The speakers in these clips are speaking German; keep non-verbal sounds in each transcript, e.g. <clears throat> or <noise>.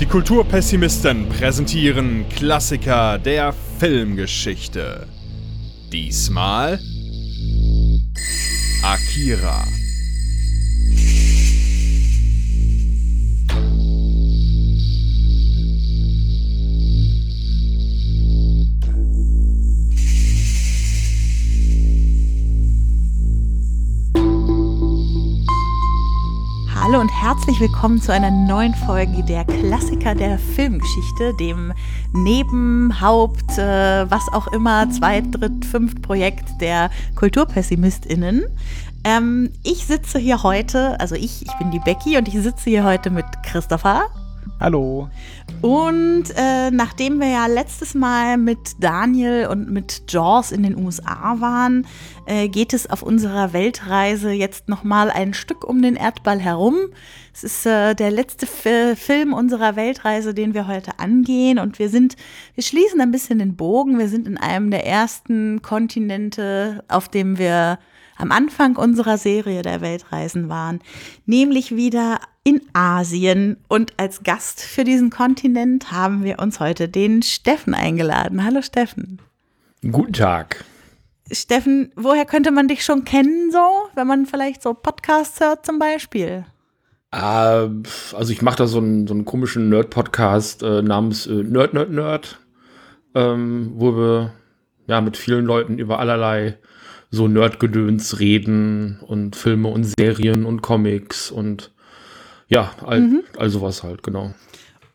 Die Kulturpessimisten präsentieren Klassiker der Filmgeschichte. Diesmal Akira. Hallo und herzlich willkommen zu einer neuen Folge der Klassiker der Filmgeschichte, dem Neben-, Haupt-, äh, was auch immer, Zweit-, Dritt-, Fünft Projekt der KulturpessimistInnen. Ähm, ich sitze hier heute, also ich, ich bin die Becky und ich sitze hier heute mit Christopher. Hallo. Und äh, nachdem wir ja letztes Mal mit Daniel und mit Jaws in den USA waren, äh, geht es auf unserer Weltreise jetzt noch mal ein Stück um den Erdball herum. Es ist äh, der letzte F Film unserer Weltreise, den wir heute angehen und wir sind, wir schließen ein bisschen den Bogen. Wir sind in einem der ersten Kontinente, auf dem wir am Anfang unserer Serie der Weltreisen waren, nämlich wieder in Asien. Und als Gast für diesen Kontinent haben wir uns heute den Steffen eingeladen. Hallo Steffen. Guten Tag. Steffen, woher könnte man dich schon kennen, so, wenn man vielleicht so Podcasts hört zum Beispiel? Äh, also ich mache da so einen, so einen komischen Nerd-Podcast äh, namens äh, Nerd Nerd Nerd, ähm, wo wir ja mit vielen Leuten über allerlei so Nerdgedöns reden und Filme und Serien und Comics und ja, all, mhm. all sowas halt, genau.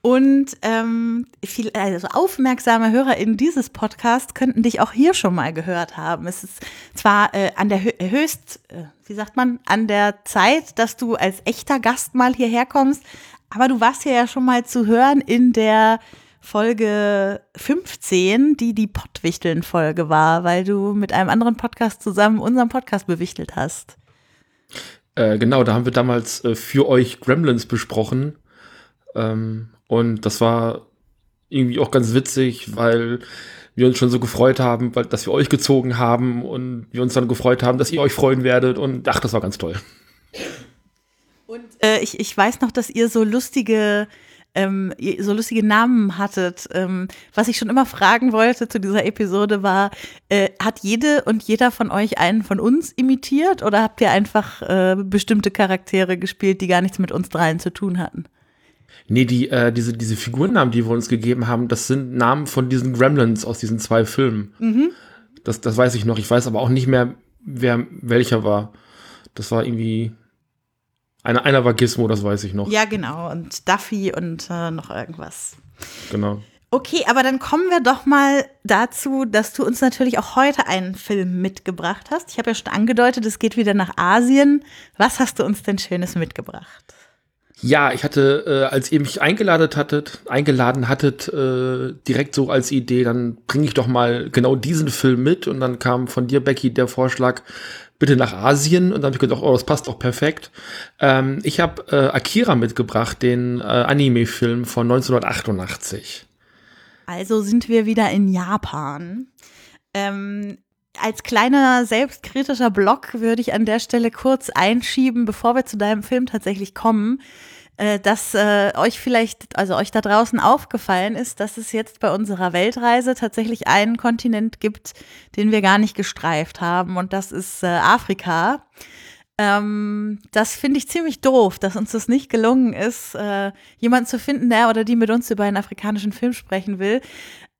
Und ähm, viel, also aufmerksame Hörer in dieses Podcast könnten dich auch hier schon mal gehört haben. Es ist zwar äh, an der höchst, äh, wie sagt man, an der Zeit, dass du als echter Gast mal hierher kommst, aber du warst hier ja schon mal zu hören in der Folge 15, die die Pottwichteln-Folge war, weil du mit einem anderen Podcast zusammen unseren Podcast bewichtelt hast. Äh, genau, da haben wir damals äh, für euch Gremlins besprochen. Ähm, und das war irgendwie auch ganz witzig, weil wir uns schon so gefreut haben, weil, dass wir euch gezogen haben und wir uns dann gefreut haben, dass ihr euch freuen werdet. Und ach, das war ganz toll. Und äh, ich, ich weiß noch, dass ihr so lustige ähm, so lustige Namen hattet. Ähm, was ich schon immer fragen wollte zu dieser Episode war, äh, hat jede und jeder von euch einen von uns imitiert oder habt ihr einfach äh, bestimmte Charaktere gespielt, die gar nichts mit uns dreien zu tun hatten? Nee, die, äh, diese, diese Figurennamen, die wir uns gegeben haben, das sind Namen von diesen Gremlins aus diesen zwei Filmen. Mhm. Das, das weiß ich noch. Ich weiß aber auch nicht mehr, wer welcher war. Das war irgendwie einer, einer war Gizmo, das weiß ich noch. Ja, genau. Und Duffy und äh, noch irgendwas. Genau. Okay, aber dann kommen wir doch mal dazu, dass du uns natürlich auch heute einen Film mitgebracht hast. Ich habe ja schon angedeutet, es geht wieder nach Asien. Was hast du uns denn Schönes mitgebracht? Ja, ich hatte, äh, als ihr mich eingeladen hattet, eingeladen hattet, äh, direkt so als Idee, dann bringe ich doch mal genau diesen Film mit. Und dann kam von dir, Becky, der Vorschlag, bitte nach Asien. Und dann habe ich gedacht, oh, das passt doch perfekt. Ähm, ich habe äh, Akira mitgebracht, den äh, Anime-Film von 1988. Also sind wir wieder in Japan. Ähm, als kleiner selbstkritischer Block würde ich an der Stelle kurz einschieben, bevor wir zu deinem Film tatsächlich kommen dass äh, euch vielleicht, also euch da draußen aufgefallen ist, dass es jetzt bei unserer Weltreise tatsächlich einen Kontinent gibt, den wir gar nicht gestreift haben und das ist äh, Afrika. Ähm, das finde ich ziemlich doof, dass uns das nicht gelungen ist, äh, jemanden zu finden, der oder die mit uns über einen afrikanischen Film sprechen will.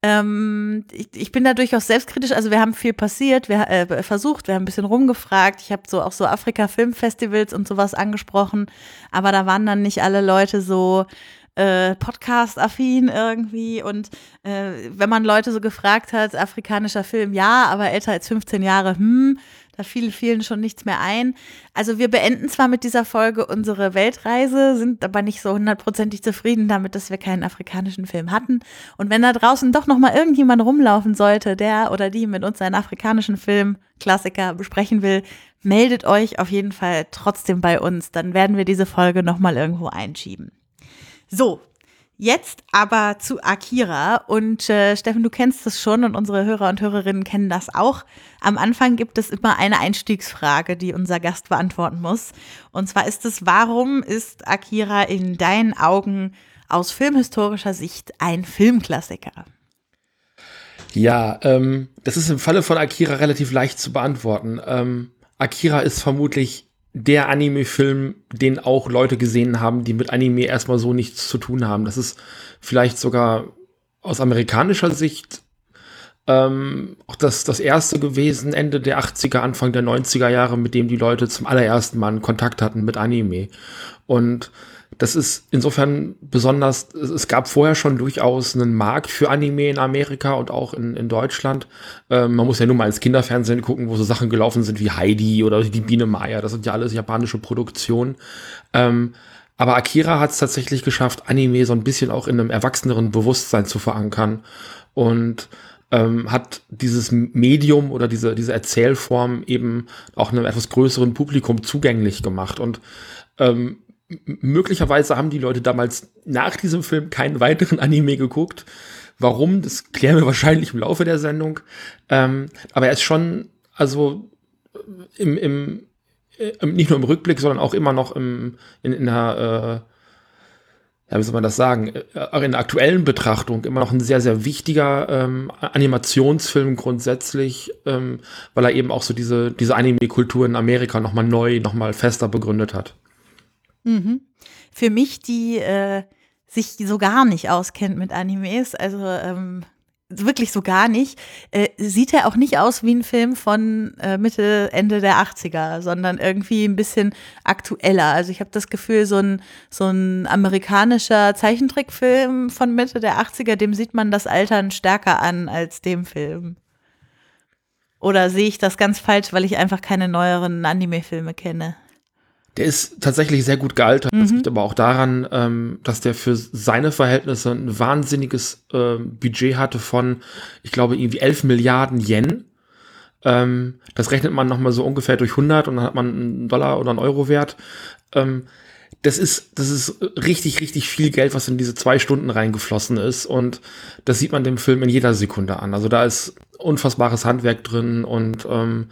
Ähm, ich, ich, bin da durchaus selbstkritisch. Also wir haben viel passiert, wir äh, versucht, wir haben ein bisschen rumgefragt. Ich habe so auch so Afrika-Filmfestivals und sowas angesprochen, aber da waren dann nicht alle Leute so äh, Podcast-affin irgendwie. Und äh, wenn man Leute so gefragt hat, afrikanischer Film, ja, aber älter als 15 Jahre, hm, da fiel vielen schon nichts mehr ein. Also wir beenden zwar mit dieser Folge unsere Weltreise, sind aber nicht so hundertprozentig zufrieden damit, dass wir keinen afrikanischen Film hatten. Und wenn da draußen doch noch mal irgendjemand rumlaufen sollte, der oder die mit uns einen afrikanischen Film Klassiker besprechen will, meldet euch auf jeden Fall trotzdem bei uns. Dann werden wir diese Folge noch mal irgendwo einschieben. So, Jetzt aber zu Akira. Und äh, Steffen, du kennst das schon und unsere Hörer und Hörerinnen kennen das auch. Am Anfang gibt es immer eine Einstiegsfrage, die unser Gast beantworten muss. Und zwar ist es, warum ist Akira in deinen Augen aus filmhistorischer Sicht ein Filmklassiker? Ja, ähm, das ist im Falle von Akira relativ leicht zu beantworten. Ähm, Akira ist vermutlich der Anime-Film, den auch Leute gesehen haben, die mit Anime erstmal so nichts zu tun haben. Das ist vielleicht sogar aus amerikanischer Sicht ähm, auch das, das erste gewesen, Ende der 80er, Anfang der 90er Jahre, mit dem die Leute zum allerersten Mal Kontakt hatten mit Anime. Und das ist insofern besonders, es gab vorher schon durchaus einen Markt für Anime in Amerika und auch in, in Deutschland. Ähm, man muss ja nur mal ins Kinderfernsehen gucken, wo so Sachen gelaufen sind wie Heidi oder die Biene Maya. Das sind ja alles japanische Produktionen. Ähm, aber Akira hat es tatsächlich geschafft, Anime so ein bisschen auch in einem erwachseneren Bewusstsein zu verankern und ähm, hat dieses Medium oder diese, diese Erzählform eben auch einem etwas größeren Publikum zugänglich gemacht. Und ähm, möglicherweise haben die Leute damals nach diesem Film keinen weiteren Anime geguckt. Warum, das klären wir wahrscheinlich im Laufe der Sendung. Ähm, aber er ist schon, also im, im, äh, nicht nur im Rückblick, sondern auch immer noch im, in, in einer, äh, ja, wie soll man das sagen, äh, auch in der aktuellen Betrachtung immer noch ein sehr, sehr wichtiger ähm, Animationsfilm grundsätzlich, ähm, weil er eben auch so diese, diese Anime-Kultur in Amerika nochmal neu, nochmal fester begründet hat. Mhm. Für mich, die äh, sich so gar nicht auskennt mit Animes, also ähm, wirklich so gar nicht, äh, sieht er auch nicht aus wie ein Film von äh, Mitte, Ende der 80er, sondern irgendwie ein bisschen aktueller. Also ich habe das Gefühl, so ein, so ein amerikanischer Zeichentrickfilm von Mitte der 80er, dem sieht man das Altern stärker an als dem Film. Oder sehe ich das ganz falsch, weil ich einfach keine neueren Anime-Filme kenne? Der ist tatsächlich sehr gut gealtert. Mhm. Das liegt aber auch daran, ähm, dass der für seine Verhältnisse ein wahnsinniges äh, Budget hatte von, ich glaube, irgendwie 11 Milliarden Yen. Ähm, das rechnet man nochmal so ungefähr durch 100 und dann hat man einen Dollar oder einen Euro wert. Ähm, das ist, das ist richtig, richtig viel Geld, was in diese zwei Stunden reingeflossen ist. Und das sieht man dem Film in jeder Sekunde an. Also da ist unfassbares Handwerk drin und ähm,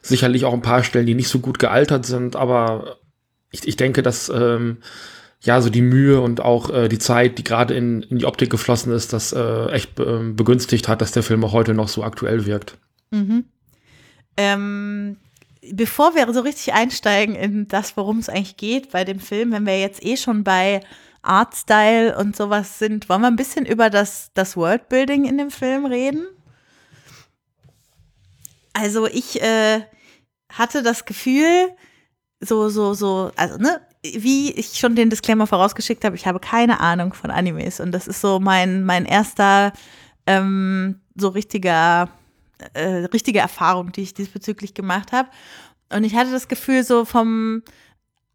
sicherlich auch ein paar Stellen, die nicht so gut gealtert sind, aber ich, ich denke, dass ähm, ja so die Mühe und auch äh, die Zeit, die gerade in, in die Optik geflossen ist, das äh, echt äh, begünstigt hat, dass der Film auch heute noch so aktuell wirkt. Mhm. Ähm, bevor wir so richtig einsteigen in das, worum es eigentlich geht bei dem Film, wenn wir jetzt eh schon bei Artstyle und sowas sind, wollen wir ein bisschen über das, das Worldbuilding in dem Film reden? Also ich äh, hatte das Gefühl, so, so, so, also, ne, wie ich schon den Disclaimer vorausgeschickt habe, ich habe keine Ahnung von Animes und das ist so mein, mein erster, ähm, so richtiger, äh, richtige Erfahrung, die ich diesbezüglich gemacht habe. Und ich hatte das Gefühl, so vom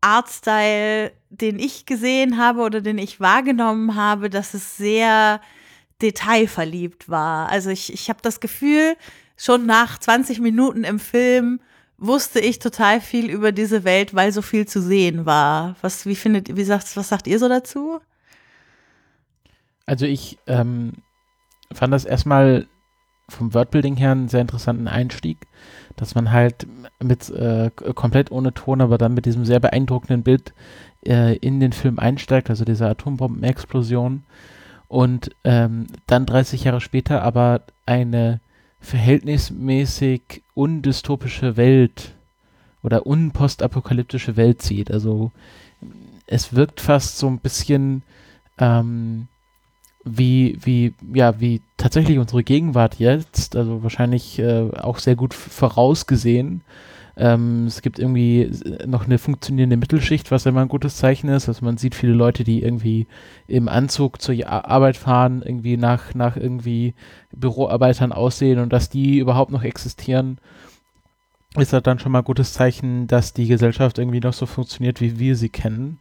Artstyle, den ich gesehen habe oder den ich wahrgenommen habe, dass es sehr detailverliebt war. Also ich, ich habe das Gefühl, schon nach 20 Minuten im Film wusste ich total viel über diese Welt, weil so viel zu sehen war. Was, wie findet, wie sagt, was sagt ihr so dazu? Also ich ähm, fand das erstmal vom Wordbuilding her einen sehr interessanten Einstieg, dass man halt mit äh, komplett ohne Ton, aber dann mit diesem sehr beeindruckenden Bild äh, in den Film einsteigt, also diese Atombombenexplosion und ähm, dann 30 Jahre später aber eine verhältnismäßig undystopische Welt oder unpostapokalyptische Welt sieht. Also es wirkt fast so ein bisschen ähm, wie, wie, ja, wie tatsächlich unsere Gegenwart jetzt, also wahrscheinlich äh, auch sehr gut vorausgesehen. Ähm, es gibt irgendwie noch eine funktionierende Mittelschicht, was immer ein gutes Zeichen ist. Also man sieht viele Leute, die irgendwie im Anzug zur Arbeit fahren, irgendwie nach, nach irgendwie Büroarbeitern aussehen und dass die überhaupt noch existieren, ist halt dann schon mal ein gutes Zeichen, dass die Gesellschaft irgendwie noch so funktioniert, wie wir sie kennen.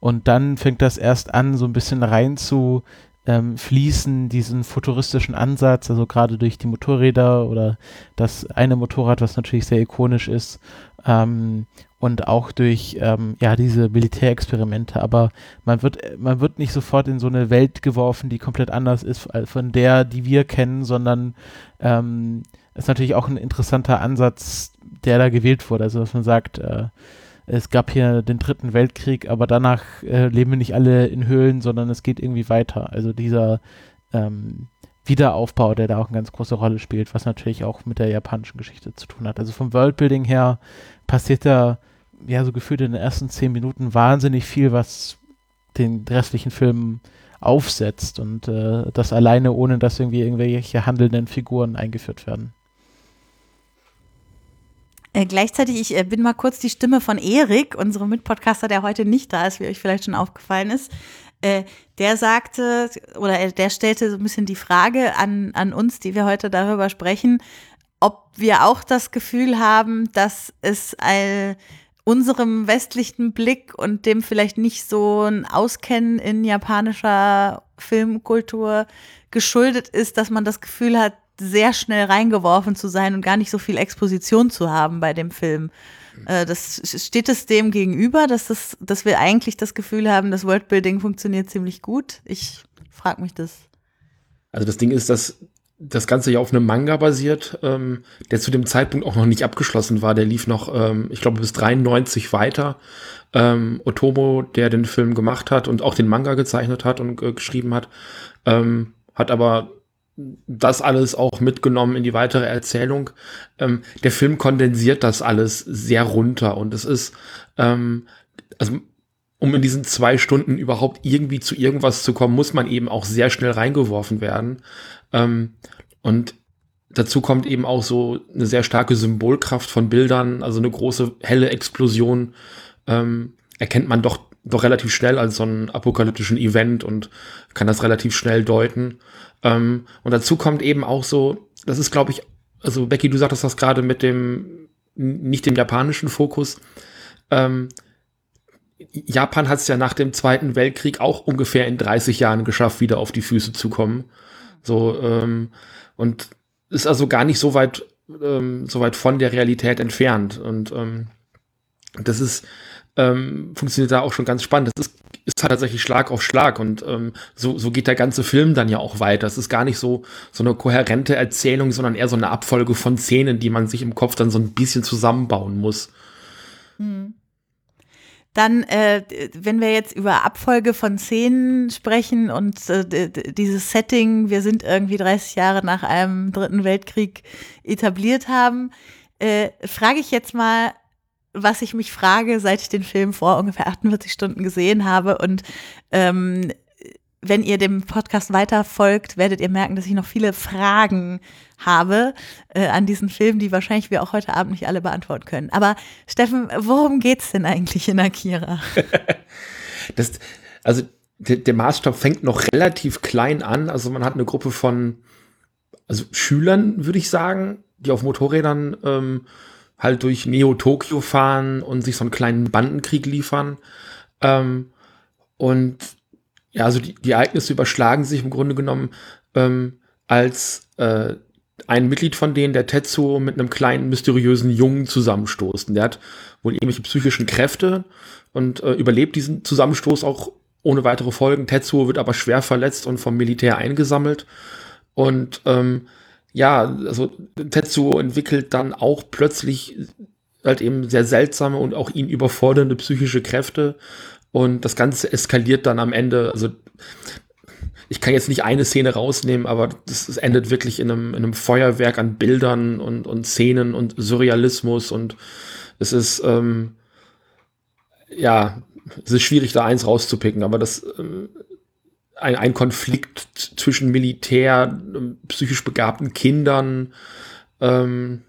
Und dann fängt das erst an, so ein bisschen rein zu ähm, fließen, diesen futuristischen Ansatz, also gerade durch die Motorräder oder das eine Motorrad, was natürlich sehr ikonisch ist, ähm, und auch durch ähm, ja diese Militärexperimente. Aber man wird man wird nicht sofort in so eine Welt geworfen, die komplett anders ist von der, die wir kennen, sondern ähm, ist natürlich auch ein interessanter Ansatz, der da gewählt wurde. Also dass man sagt, äh, es gab hier den dritten Weltkrieg, aber danach äh, leben wir nicht alle in Höhlen, sondern es geht irgendwie weiter. Also dieser ähm, Wiederaufbau, der da auch eine ganz große Rolle spielt, was natürlich auch mit der japanischen Geschichte zu tun hat. Also vom Worldbuilding her passiert da ja so gefühlt in den ersten zehn Minuten wahnsinnig viel, was den restlichen Film aufsetzt und äh, das alleine, ohne dass irgendwie irgendwelche handelnden Figuren eingeführt werden. Äh, gleichzeitig, ich äh, bin mal kurz die Stimme von Erik, unserem Mitpodcaster, der heute nicht da ist, wie euch vielleicht schon aufgefallen ist. Äh, der sagte, oder der stellte so ein bisschen die Frage an, an uns, die wir heute darüber sprechen, ob wir auch das Gefühl haben, dass es ein unserem westlichen Blick und dem vielleicht nicht so ein Auskennen in japanischer Filmkultur geschuldet ist, dass man das Gefühl hat, sehr schnell reingeworfen zu sein und gar nicht so viel Exposition zu haben bei dem Film. Äh, das steht es dem gegenüber, dass, das, dass wir eigentlich das Gefühl haben, das Worldbuilding funktioniert ziemlich gut. Ich frage mich das. Also das Ding ist, dass das Ganze ja auf einem Manga basiert, ähm, der zu dem Zeitpunkt auch noch nicht abgeschlossen war. Der lief noch, ähm, ich glaube, bis 93 weiter. Ähm, Otomo, der den Film gemacht hat und auch den Manga gezeichnet hat und äh, geschrieben hat, ähm, hat aber das alles auch mitgenommen in die weitere Erzählung. Ähm, der Film kondensiert das alles sehr runter und es ist, ähm, also um in diesen zwei Stunden überhaupt irgendwie zu irgendwas zu kommen, muss man eben auch sehr schnell reingeworfen werden. Ähm, und dazu kommt eben auch so eine sehr starke Symbolkraft von Bildern, also eine große helle Explosion ähm, erkennt man doch doch relativ schnell als so einen apokalyptischen Event und kann das relativ schnell deuten. Ähm, und dazu kommt eben auch so, das ist glaube ich, also Becky, du sagtest das gerade mit dem nicht dem japanischen Fokus. Ähm, Japan hat es ja nach dem Zweiten Weltkrieg auch ungefähr in 30 Jahren geschafft, wieder auf die Füße zu kommen. So, ähm, und ist also gar nicht so weit, ähm, so weit von der Realität entfernt. Und ähm, das ist, ähm, funktioniert da auch schon ganz spannend. Das ist, ist halt tatsächlich Schlag auf Schlag und ähm, so, so geht der ganze Film dann ja auch weiter. Es ist gar nicht so, so eine kohärente Erzählung, sondern eher so eine Abfolge von Szenen, die man sich im Kopf dann so ein bisschen zusammenbauen muss. Hm. Dann, äh, wenn wir jetzt über Abfolge von Szenen sprechen und äh, dieses Setting, wir sind irgendwie 30 Jahre nach einem Dritten Weltkrieg etabliert haben, äh, frage ich jetzt mal, was ich mich frage, seit ich den Film vor ungefähr 48 Stunden gesehen habe und ähm, wenn ihr dem Podcast weiter folgt, werdet ihr merken, dass ich noch viele Fragen habe äh, an diesen Film, die wahrscheinlich wir auch heute Abend nicht alle beantworten können. Aber Steffen, worum geht's denn eigentlich in Akira? <laughs> das, also der, der, Maßstab fängt noch relativ klein an. Also man hat eine Gruppe von also Schülern, würde ich sagen, die auf Motorrädern ähm, halt durch Neo-Tokio fahren und sich so einen kleinen Bandenkrieg liefern. Ähm, und ja, also die, die Ereignisse überschlagen sich im Grunde genommen, ähm, als äh, ein Mitglied von denen, der Tetsuo, mit einem kleinen mysteriösen Jungen zusammenstoßt. Und der hat wohl irgendwelche psychischen Kräfte und äh, überlebt diesen Zusammenstoß auch ohne weitere Folgen. Tetsuo wird aber schwer verletzt und vom Militär eingesammelt. Und ähm, ja, also Tetsuo entwickelt dann auch plötzlich halt eben sehr seltsame und auch ihn überfordernde psychische Kräfte. Und das Ganze eskaliert dann am Ende, also ich kann jetzt nicht eine Szene rausnehmen, aber das, das endet wirklich in einem, in einem, Feuerwerk an Bildern und, und Szenen und Surrealismus. Und es ist, ähm, ja, es ist schwierig, da eins rauszupicken, aber das, ähm, ein, ein Konflikt zwischen Militär, ähm, psychisch begabten Kindern, ähm,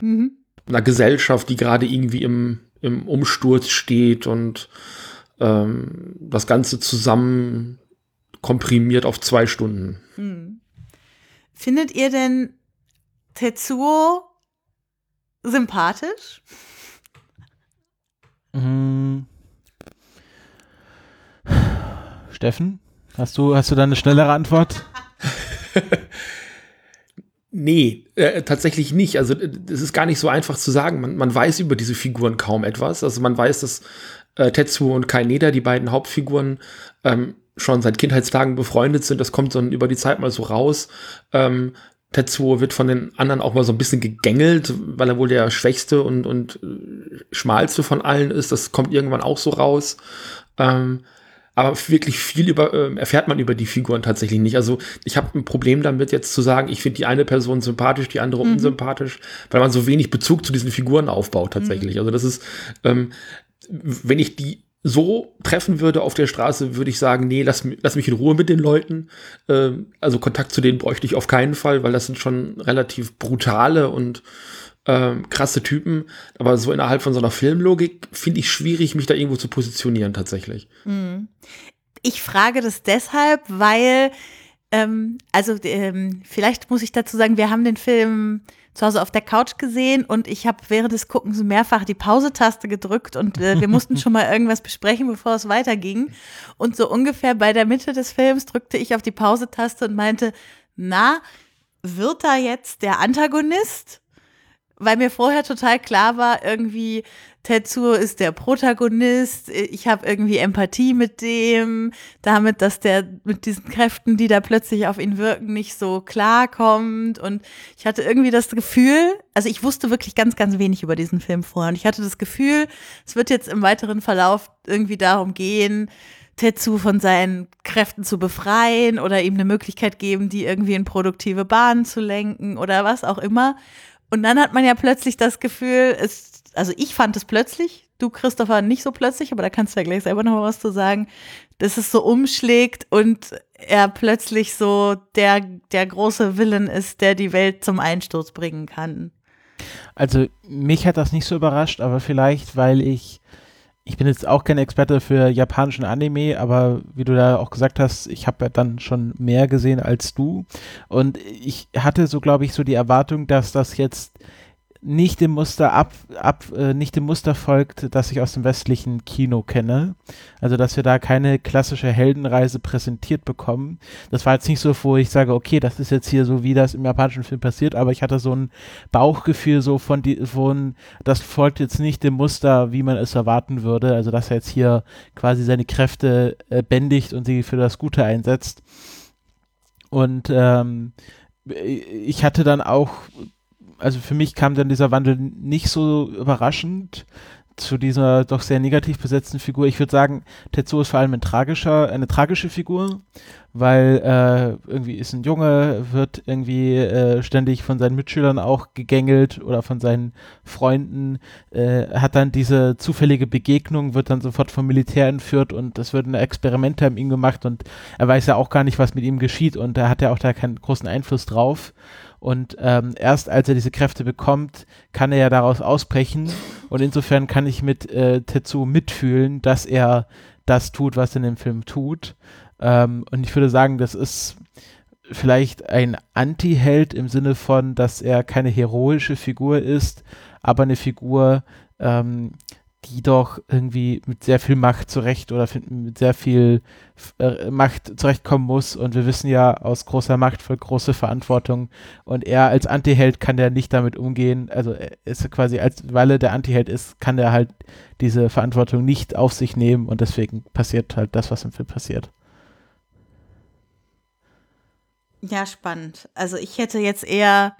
mhm. einer Gesellschaft, die gerade irgendwie im, im Umsturz steht und ähm, das Ganze zusammen komprimiert auf zwei Stunden. Hm. Findet ihr denn Tetsuo sympathisch? Hm. Steffen, hast du, hast du da eine schnellere Antwort? <laughs> Nee, äh, tatsächlich nicht. Also es ist gar nicht so einfach zu sagen. Man, man weiß über diese Figuren kaum etwas. Also man weiß, dass äh, Tetsuo und Kaineda, die beiden Hauptfiguren, ähm, schon seit Kindheitstagen befreundet sind. Das kommt dann über die Zeit mal so raus. Ähm, Tetsuo wird von den anderen auch mal so ein bisschen gegängelt, weil er wohl der schwächste und, und äh, schmalste von allen ist. Das kommt irgendwann auch so raus. Ähm, aber wirklich viel über, äh, erfährt man über die Figuren tatsächlich nicht. Also ich habe ein Problem damit jetzt zu sagen, ich finde die eine Person sympathisch, die andere mhm. unsympathisch, weil man so wenig Bezug zu diesen Figuren aufbaut tatsächlich. Mhm. Also das ist, ähm, wenn ich die so treffen würde auf der Straße, würde ich sagen, nee, lass, lass mich in Ruhe mit den Leuten. Ähm, also Kontakt zu denen bräuchte ich auf keinen Fall, weil das sind schon relativ brutale und ähm, krasse Typen. Aber so innerhalb von so einer Filmlogik finde ich schwierig, mich da irgendwo zu positionieren tatsächlich. Hm. Ich frage das deshalb, weil, ähm, also ähm, vielleicht muss ich dazu sagen, wir haben den Film zu Hause auf der Couch gesehen und ich habe während des Guckens mehrfach die Pause-Taste gedrückt und äh, wir mussten <laughs> schon mal irgendwas besprechen, bevor es weiterging. Und so ungefähr bei der Mitte des Films drückte ich auf die Pause-Taste und meinte, na, wird da jetzt der Antagonist? Weil mir vorher total klar war, irgendwie, Tetsuo ist der Protagonist, ich habe irgendwie Empathie mit dem, damit, dass der mit diesen Kräften, die da plötzlich auf ihn wirken, nicht so klarkommt. Und ich hatte irgendwie das Gefühl, also ich wusste wirklich ganz, ganz wenig über diesen Film vorher. Und ich hatte das Gefühl, es wird jetzt im weiteren Verlauf irgendwie darum gehen, Tetsu von seinen Kräften zu befreien oder ihm eine Möglichkeit geben, die irgendwie in produktive Bahnen zu lenken oder was auch immer. Und dann hat man ja plötzlich das Gefühl, es also ich fand es plötzlich, du Christopher nicht so plötzlich, aber da kannst du ja gleich selber noch was zu sagen, dass es so umschlägt und er plötzlich so der, der große Willen ist, der die Welt zum Einsturz bringen kann. Also mich hat das nicht so überrascht, aber vielleicht, weil ich, ich bin jetzt auch kein Experte für japanischen Anime, aber wie du da auch gesagt hast, ich habe ja dann schon mehr gesehen als du. Und ich hatte so, glaube ich, so die Erwartung, dass das jetzt nicht dem Muster ab, ab äh, nicht dem Muster folgt, das ich aus dem westlichen Kino kenne. Also dass wir da keine klassische Heldenreise präsentiert bekommen. Das war jetzt nicht so, wo ich sage, okay, das ist jetzt hier so, wie das im japanischen Film passiert, aber ich hatte so ein Bauchgefühl so von die, von, das folgt jetzt nicht dem Muster, wie man es erwarten würde. Also dass er jetzt hier quasi seine Kräfte äh, bändigt und sie für das Gute einsetzt. Und ähm, ich hatte dann auch also für mich kam dann dieser Wandel nicht so überraschend zu dieser doch sehr negativ besetzten Figur. Ich würde sagen, Tetsuo ist vor allem ein tragischer, eine tragische Figur, weil äh, irgendwie ist ein Junge, wird irgendwie äh, ständig von seinen Mitschülern auch gegängelt oder von seinen Freunden, äh, hat dann diese zufällige Begegnung, wird dann sofort vom Militär entführt und es wird ein Experiment an ihm gemacht und er weiß ja auch gar nicht, was mit ihm geschieht und er hat ja auch da keinen großen Einfluss drauf. Und ähm, erst als er diese Kräfte bekommt, kann er ja daraus ausbrechen. Und insofern kann ich mit äh, Tetsuo mitfühlen, dass er das tut, was er in dem Film tut. Ähm, und ich würde sagen, das ist vielleicht ein Anti-Held im Sinne von, dass er keine heroische Figur ist, aber eine Figur, ähm, die doch irgendwie mit sehr viel Macht zurecht oder mit sehr viel äh, Macht zurechtkommen muss. Und wir wissen ja, aus großer Macht folgt große Verantwortung. Und er als Antiheld kann der nicht damit umgehen. Also ist quasi, als, weil er der Antiheld ist, kann er halt diese Verantwortung nicht auf sich nehmen. Und deswegen passiert halt das, was im Film passiert. Ja, spannend. Also ich hätte jetzt eher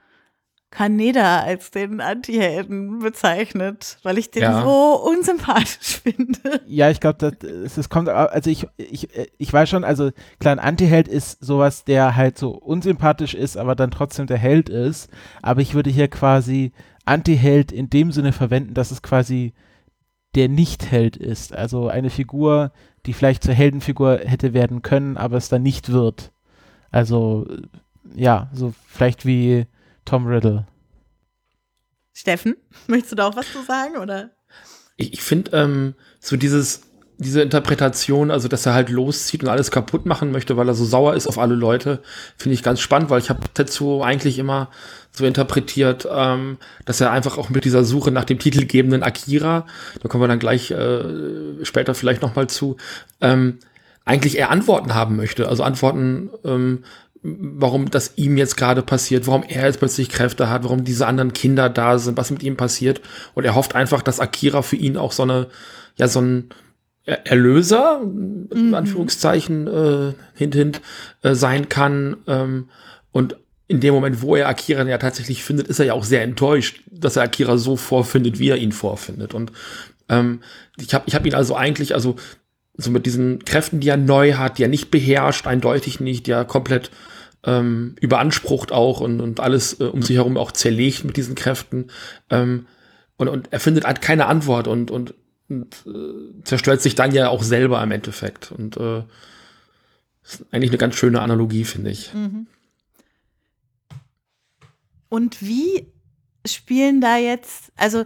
Kaneda als den Antihelden bezeichnet, weil ich den ja. so unsympathisch <laughs> finde. Ja, ich glaube, es, es kommt, also ich, ich, ich weiß schon, also klar, ein Antiheld ist sowas, der halt so unsympathisch ist, aber dann trotzdem der Held ist. Aber ich würde hier quasi Antiheld in dem Sinne verwenden, dass es quasi der Nicht-Held ist. Also eine Figur, die vielleicht zur Heldenfigur hätte werden können, aber es dann nicht wird. Also, ja, so vielleicht wie Tom Riddle. Steffen, <laughs> möchtest du da auch was zu sagen, oder? Ich, ich finde ähm, so dieses, diese Interpretation, also dass er halt loszieht und alles kaputt machen möchte, weil er so sauer ist auf alle Leute, finde ich ganz spannend, weil ich habe Tetsuo eigentlich immer so interpretiert, ähm, dass er einfach auch mit dieser Suche nach dem titelgebenden Akira, da kommen wir dann gleich äh, später vielleicht noch mal zu, ähm, eigentlich eher Antworten haben möchte. Also Antworten, ähm, warum das ihm jetzt gerade passiert, warum er jetzt plötzlich Kräfte hat, warum diese anderen Kinder da sind, was mit ihm passiert. Und er hofft einfach, dass Akira für ihn auch so eine, ja, so ein Erlöser, mhm. in Anführungszeichen, äh, hint, hint, äh, sein kann. Ähm, und in dem Moment, wo er Akira ja tatsächlich findet, ist er ja auch sehr enttäuscht, dass er Akira so vorfindet, wie er ihn vorfindet. Und ähm, ich habe ich hab ihn also eigentlich, also so mit diesen Kräften, die er neu hat, die er nicht beherrscht, eindeutig nicht, die er komplett ähm, überansprucht auch und, und alles äh, um sich herum auch zerlegt mit diesen Kräften. Ähm, und, und er findet halt keine Antwort und, und, und äh, zerstört sich dann ja auch selber im Endeffekt. Und äh, ist eigentlich eine ganz schöne Analogie, finde ich. Mhm. Und wie spielen da jetzt, also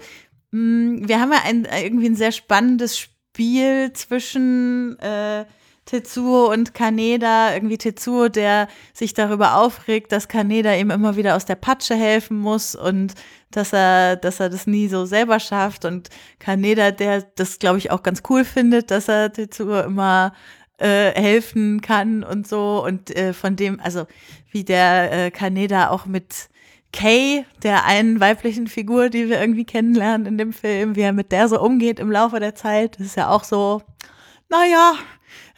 mh, wir haben ja ein, irgendwie ein sehr spannendes Spiel zwischen äh, Tetsuo und Kaneda, irgendwie Tetsuo, der sich darüber aufregt, dass Kaneda ihm immer wieder aus der Patsche helfen muss und dass er, dass er das nie so selber schafft. Und Kaneda, der das, glaube ich, auch ganz cool findet, dass er Tetsuo immer äh, helfen kann und so. Und äh, von dem, also wie der äh, Kaneda auch mit Kay, der einen weiblichen Figur, die wir irgendwie kennenlernen in dem Film, wie er mit der so umgeht im Laufe der Zeit, das ist ja auch so, naja,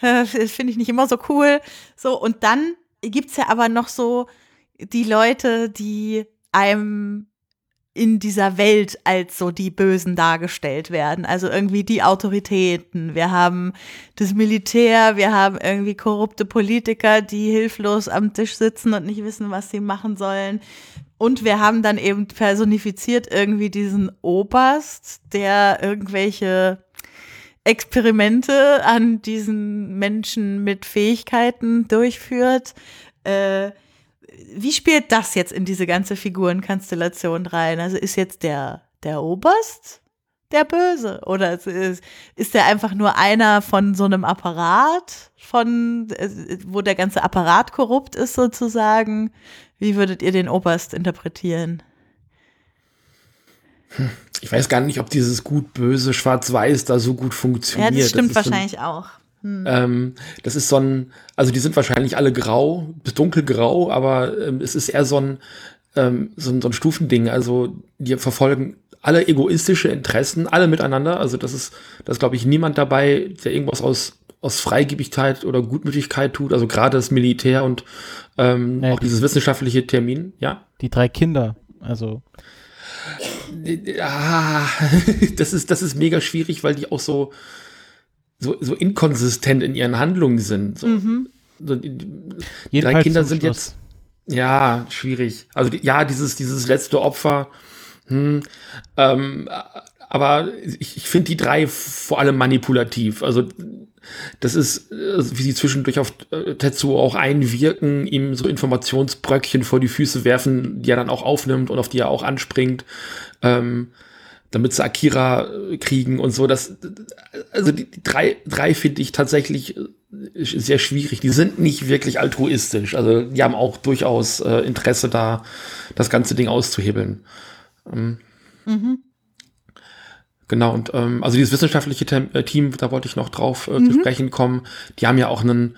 äh, finde ich nicht immer so cool. So, und dann gibt's ja aber noch so die Leute, die einem in dieser Welt als so die Bösen dargestellt werden. Also irgendwie die Autoritäten. Wir haben das Militär, wir haben irgendwie korrupte Politiker, die hilflos am Tisch sitzen und nicht wissen, was sie machen sollen. Und wir haben dann eben personifiziert irgendwie diesen Oberst, der irgendwelche Experimente an diesen Menschen mit Fähigkeiten durchführt. Äh, wie spielt das jetzt in diese ganze Figurenkonstellation rein? Also ist jetzt der, der Oberst der Böse? Oder ist, ist der einfach nur einer von so einem Apparat, von, äh, wo der ganze Apparat korrupt ist sozusagen? Wie würdet ihr den Oberst interpretieren? Hm. Ich weiß gar nicht, ob dieses gut, böse, schwarz-weiß da so gut funktioniert. Ja, das stimmt das wahrscheinlich so ein, auch. Hm. Ähm, das ist so ein, also die sind wahrscheinlich alle grau, bis dunkelgrau, aber ähm, es ist eher so ein, ähm, so, ein, so ein Stufending. Also die verfolgen alle egoistische Interessen, alle miteinander. Also das ist, das glaube ich, niemand dabei, der irgendwas aus, aus Freigebigkeit oder Gutmütigkeit tut. Also gerade das Militär und ähm, ja, auch dieses wissenschaftliche Termin, ja. Die drei Kinder, also. Ah, <laughs> das ist, das ist mega schwierig, weil die auch so, so, so inkonsistent in ihren Handlungen sind. So, mhm. so die, die drei Kinder sind Schluss. jetzt, ja, schwierig. Also, die, ja, dieses, dieses letzte Opfer, hm, ähm, aber ich, ich finde die drei vor allem manipulativ. Also das ist, wie sie zwischendurch auf äh, Tetsuo auch einwirken, ihm so Informationsbröckchen vor die Füße werfen, die er dann auch aufnimmt und auf die er auch anspringt, ähm, damit sie Akira äh, kriegen und so. Das, also die, die drei, drei finde ich tatsächlich äh, sehr schwierig. Die sind nicht wirklich altruistisch. Also die haben auch durchaus äh, Interesse da, das ganze Ding auszuhebeln. Ähm, mhm. Genau, und ähm, also dieses wissenschaftliche äh, Team, da wollte ich noch drauf äh, mhm. zu sprechen kommen, die haben ja auch einen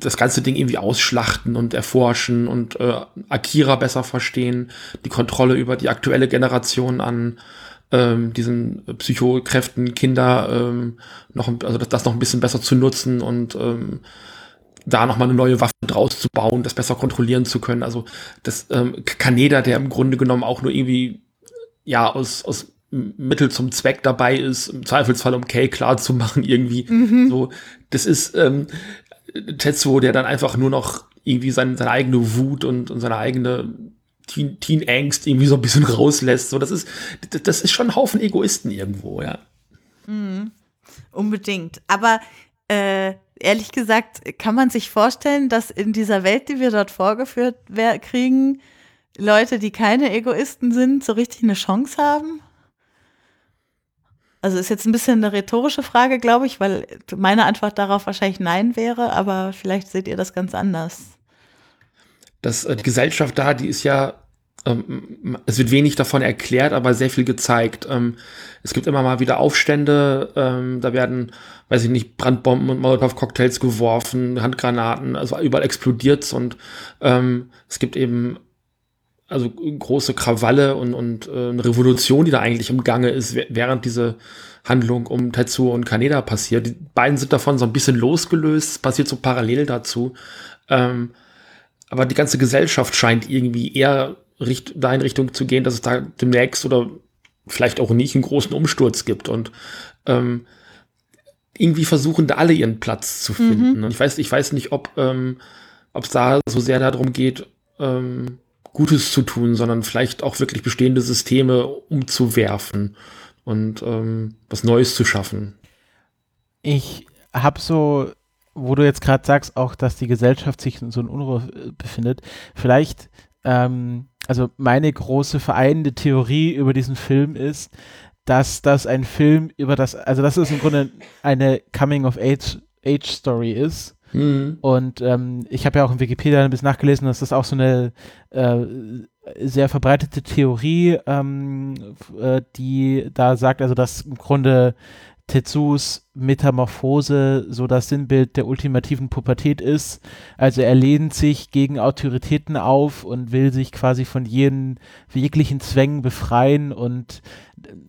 das ganze Ding irgendwie ausschlachten und erforschen und äh, Akira besser verstehen, die Kontrolle über die aktuelle Generation an ähm, diesen Psychokräften, Kinder ähm, noch, also das, das noch ein bisschen besser zu nutzen und ähm, da noch mal eine neue Waffe draus zu bauen, das besser kontrollieren zu können. Also das ähm, Kaneda, der im Grunde genommen auch nur irgendwie ja aus, aus Mittel zum Zweck dabei ist, im Zweifelsfall um Kay klar zu machen, <laughs> irgendwie. Mhm. So, das ist ähm, Tetsuo, der dann einfach nur noch irgendwie sein, seine eigene Wut und, und seine eigene Teen, Teen Angst irgendwie so ein bisschen <laughs> rauslässt. So, das ist, das ist schon ein Haufen Egoisten irgendwo, ja. Mhm. Unbedingt. Aber äh, ehrlich gesagt, kann man sich vorstellen, dass in dieser Welt, die wir dort vorgeführt kriegen, Leute, die keine Egoisten sind, so richtig eine Chance haben? Also ist jetzt ein bisschen eine rhetorische Frage, glaube ich, weil meine Antwort darauf wahrscheinlich nein wäre, aber vielleicht seht ihr das ganz anders. Das, äh, die Gesellschaft da, die ist ja, ähm, es wird wenig davon erklärt, aber sehr viel gezeigt. Ähm, es gibt immer mal wieder Aufstände, ähm, da werden, weiß ich nicht, Brandbomben und Molotow-Cocktails geworfen, Handgranaten, also überall explodiert und ähm, es gibt eben also große Krawalle und, und äh, eine Revolution, die da eigentlich im Gange ist, während diese Handlung um Tetsuo und Kaneda passiert. Die beiden sind davon so ein bisschen losgelöst, es passiert so parallel dazu. Ähm, aber die ganze Gesellschaft scheint irgendwie eher richt da in Richtung zu gehen, dass es da demnächst oder vielleicht auch nicht einen großen Umsturz gibt. Und ähm, irgendwie versuchen da alle ihren Platz zu finden. Mhm. Und ich weiß, ich weiß nicht, ob ähm, es da so sehr darum geht, ähm, Gutes zu tun, sondern vielleicht auch wirklich bestehende Systeme umzuwerfen und ähm, was Neues zu schaffen. Ich habe so, wo du jetzt gerade sagst, auch, dass die Gesellschaft sich in so einer Unruhe äh, befindet, vielleicht, ähm, also meine große vereinende Theorie über diesen Film ist, dass das ein Film über das, also dass es im Grunde eine Coming-of-Age-Story ist Mhm. Und ähm, ich habe ja auch in Wikipedia ein bisschen nachgelesen, dass das auch so eine äh, sehr verbreitete Theorie, ähm, äh, die da sagt, also dass im Grunde Tetsus Metamorphose so das Sinnbild der ultimativen Pubertät ist. Also er lehnt sich gegen Autoritäten auf und will sich quasi von jeden jeglichen Zwängen befreien und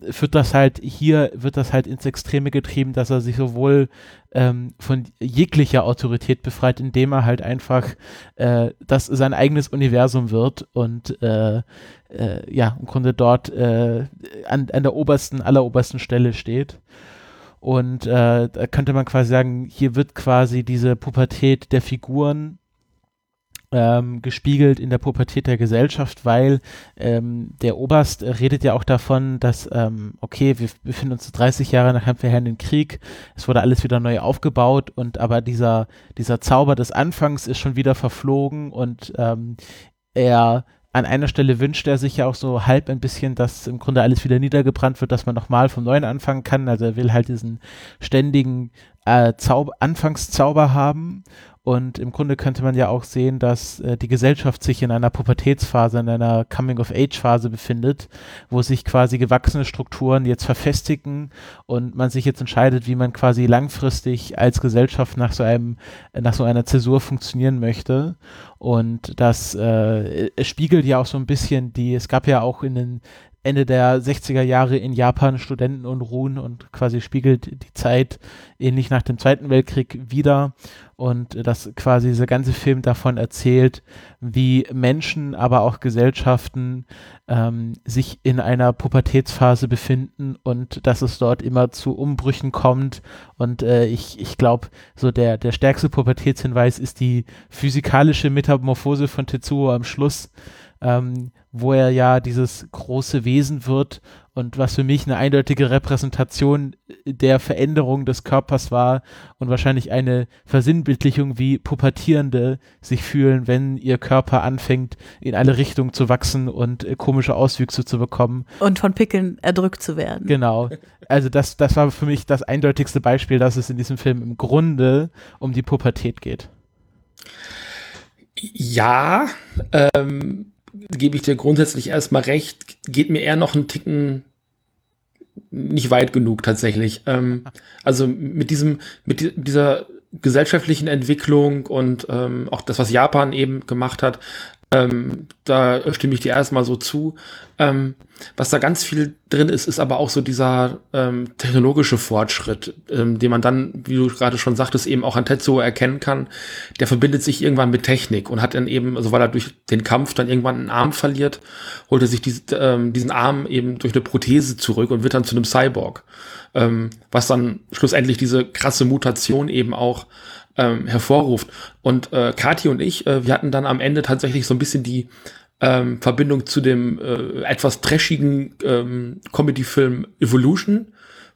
wird das halt hier wird das halt ins Extreme getrieben, dass er sich sowohl ähm, von jeglicher Autorität befreit, indem er halt einfach äh, das sein eigenes Universum wird und äh, äh, ja im Grunde dort äh, an, an der obersten allerobersten Stelle steht. Und äh, da könnte man quasi sagen, hier wird quasi diese Pubertät der Figuren ähm, gespiegelt in der Pubertät der Gesellschaft, weil ähm, der Oberst redet ja auch davon, dass, ähm, okay, wir befinden uns 30 Jahre nach dem verheerenden Krieg, es wurde alles wieder neu aufgebaut und aber dieser, dieser Zauber des Anfangs ist schon wieder verflogen und ähm, er an einer Stelle wünscht er sich ja auch so halb ein bisschen, dass im Grunde alles wieder niedergebrannt wird, dass man nochmal vom Neuen anfangen kann. Also er will halt diesen ständigen äh, Zauber, Anfangszauber haben. Und im Grunde könnte man ja auch sehen, dass äh, die Gesellschaft sich in einer Pubertätsphase, in einer Coming-of-Age-Phase befindet, wo sich quasi gewachsene Strukturen jetzt verfestigen und man sich jetzt entscheidet, wie man quasi langfristig als Gesellschaft nach so einem, nach so einer Zäsur funktionieren möchte. Und das äh, spiegelt ja auch so ein bisschen die, es gab ja auch in den Ende der 60er Jahre in Japan Studentenunruhen und quasi spiegelt die Zeit ähnlich nach dem Zweiten Weltkrieg wieder. Und das quasi dieser ganze Film davon erzählt, wie Menschen, aber auch Gesellschaften ähm, sich in einer Pubertätsphase befinden und dass es dort immer zu Umbrüchen kommt. Und äh, ich, ich glaube, so der, der stärkste Pubertätshinweis ist die physikalische Metamorphose von Tetsuo am Schluss, ähm, wo er ja dieses große Wesen wird und was für mich eine eindeutige Repräsentation der Veränderung des Körpers war und wahrscheinlich eine Versinnbildlichung, wie Pubertierende sich fühlen, wenn ihr Körper anfängt, in alle Richtungen zu wachsen und äh, komische Auswüchse zu bekommen. Und von Pickeln erdrückt zu werden. Genau. Also das, das war für mich das eindeutigste Beispiel, dass es in diesem Film im Grunde um die Pubertät geht. Ja, ähm, gebe ich dir grundsätzlich erstmal recht, geht mir eher noch einen Ticken nicht weit genug tatsächlich. Ähm, also mit diesem, mit dieser gesellschaftlichen Entwicklung und ähm, auch das, was Japan eben gemacht hat, ähm, da stimme ich dir erstmal so zu. Ähm, was da ganz viel drin ist, ist aber auch so dieser ähm, technologische Fortschritt, ähm, den man dann, wie du gerade schon sagtest, eben auch an Tetsuo erkennen kann. Der verbindet sich irgendwann mit Technik und hat dann eben, also weil er durch den Kampf dann irgendwann einen Arm verliert, holt er sich dies, ähm, diesen Arm eben durch eine Prothese zurück und wird dann zu einem Cyborg. Ähm, was dann schlussendlich diese krasse Mutation eben auch ähm, hervorruft. Und äh, Kathi und ich, äh, wir hatten dann am Ende tatsächlich so ein bisschen die ähm, Verbindung zu dem äh, etwas trashigen ähm, Comedy-Film Evolution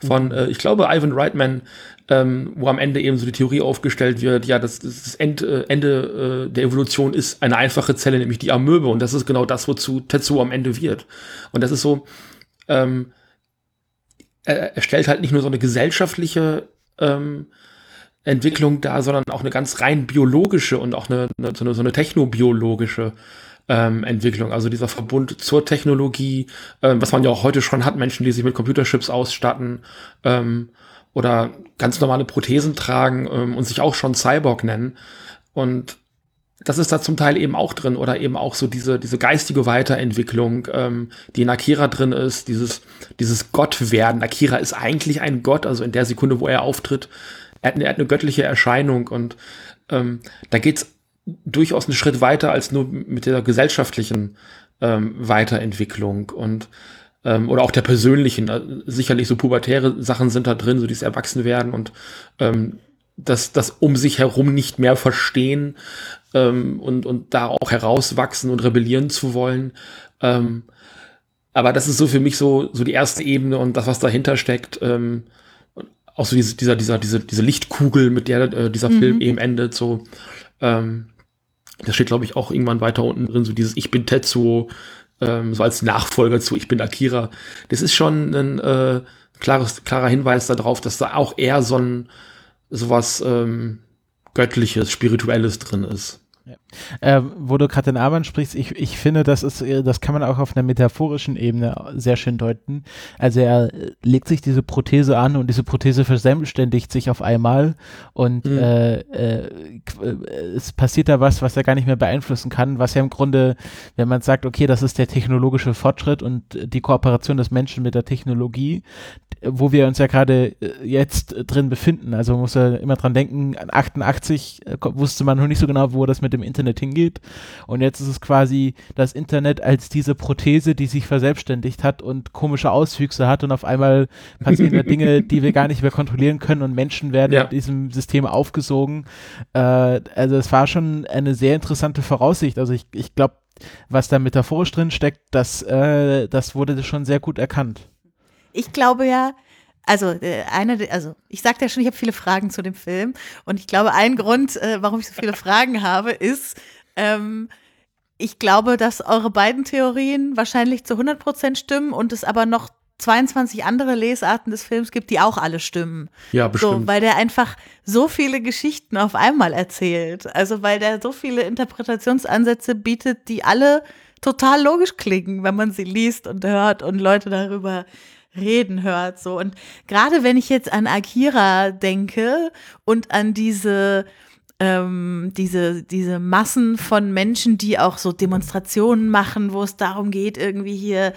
von, äh, ich glaube, Ivan Reitman, ähm, wo am Ende eben so die Theorie aufgestellt wird, ja, das, das End, äh, Ende äh, der Evolution ist eine einfache Zelle, nämlich die Amöbe. Und das ist genau das, wozu Tetsuo am Ende wird. Und das ist so, ähm, er, er stellt halt nicht nur so eine gesellschaftliche ähm, Entwicklung da, sondern auch eine ganz rein biologische und auch eine, eine so eine, technobiologische ähm, Entwicklung. Also dieser Verbund zur Technologie, ähm, was man ja auch heute schon hat, Menschen, die sich mit Computerchips ausstatten ähm, oder ganz normale Prothesen tragen ähm, und sich auch schon Cyborg nennen. Und das ist da zum Teil eben auch drin oder eben auch so diese, diese geistige Weiterentwicklung, ähm, die in Akira drin ist, dieses, dieses Gottwerden. Akira ist eigentlich ein Gott, also in der Sekunde, wo er auftritt, er hat eine, er hat eine göttliche Erscheinung und ähm, da geht's durchaus einen Schritt weiter als nur mit der gesellschaftlichen ähm, Weiterentwicklung und ähm, oder auch der persönlichen. Äh, sicherlich so pubertäre Sachen sind da drin, so dieses Erwachsenwerden und ähm, das, das um sich herum nicht mehr verstehen ähm, und, und da auch herauswachsen und rebellieren zu wollen. Ähm, aber das ist so für mich so, so die erste Ebene und das, was dahinter steckt. Ähm, auch so diese, dieser, dieser, diese, diese Lichtkugel, mit der äh, dieser mhm. Film eben endet, so. Ähm, das steht, glaube ich, auch irgendwann weiter unten drin, so dieses Ich bin Tetsuo, ähm, so als Nachfolger zu Ich bin Akira. Das ist schon ein äh, klares, klarer Hinweis darauf, dass da auch eher so ein sowas ähm, Göttliches, Spirituelles drin ist. Ja. Äh, wo du gerade den Arm sprichst, ich, ich finde, das ist, äh, das kann man auch auf einer metaphorischen Ebene sehr schön deuten. Also er äh, legt sich diese Prothese an und diese Prothese verselbstständigt sich auf einmal und mhm. äh, äh, es passiert da was, was er gar nicht mehr beeinflussen kann, was ja im Grunde, wenn man sagt, okay, das ist der technologische Fortschritt und die Kooperation des Menschen mit der Technologie, wo wir uns ja gerade äh, jetzt drin befinden. Also man muss ja immer dran denken, 88 äh, wusste man noch nicht so genau, wo das mit dem Internet hingeht. Und jetzt ist es quasi das Internet als diese Prothese, die sich verselbstständigt hat und komische Auswüchse hat und auf einmal passieren da Dinge, die wir gar nicht mehr kontrollieren können und Menschen werden ja. in diesem System aufgesogen. Äh, also es war schon eine sehr interessante Voraussicht. Also ich, ich glaube, was da metaphorisch drin steckt, das, äh, das wurde schon sehr gut erkannt ich glaube ja, also äh, eine, also ich sagte ja schon, ich habe viele Fragen zu dem Film und ich glaube, ein Grund, äh, warum ich so viele Fragen habe, ist, ähm, ich glaube, dass eure beiden Theorien wahrscheinlich zu 100 Prozent stimmen und es aber noch 22 andere Lesarten des Films gibt, die auch alle stimmen. Ja, bestimmt. So, weil der einfach so viele Geschichten auf einmal erzählt. Also weil der so viele Interpretationsansätze bietet, die alle total logisch klingen, wenn man sie liest und hört und Leute darüber reden hört. So. Und gerade wenn ich jetzt an Akira denke und an diese ähm, diese, diese Massen von Menschen, die auch so Demonstrationen machen, wo es darum geht, irgendwie hier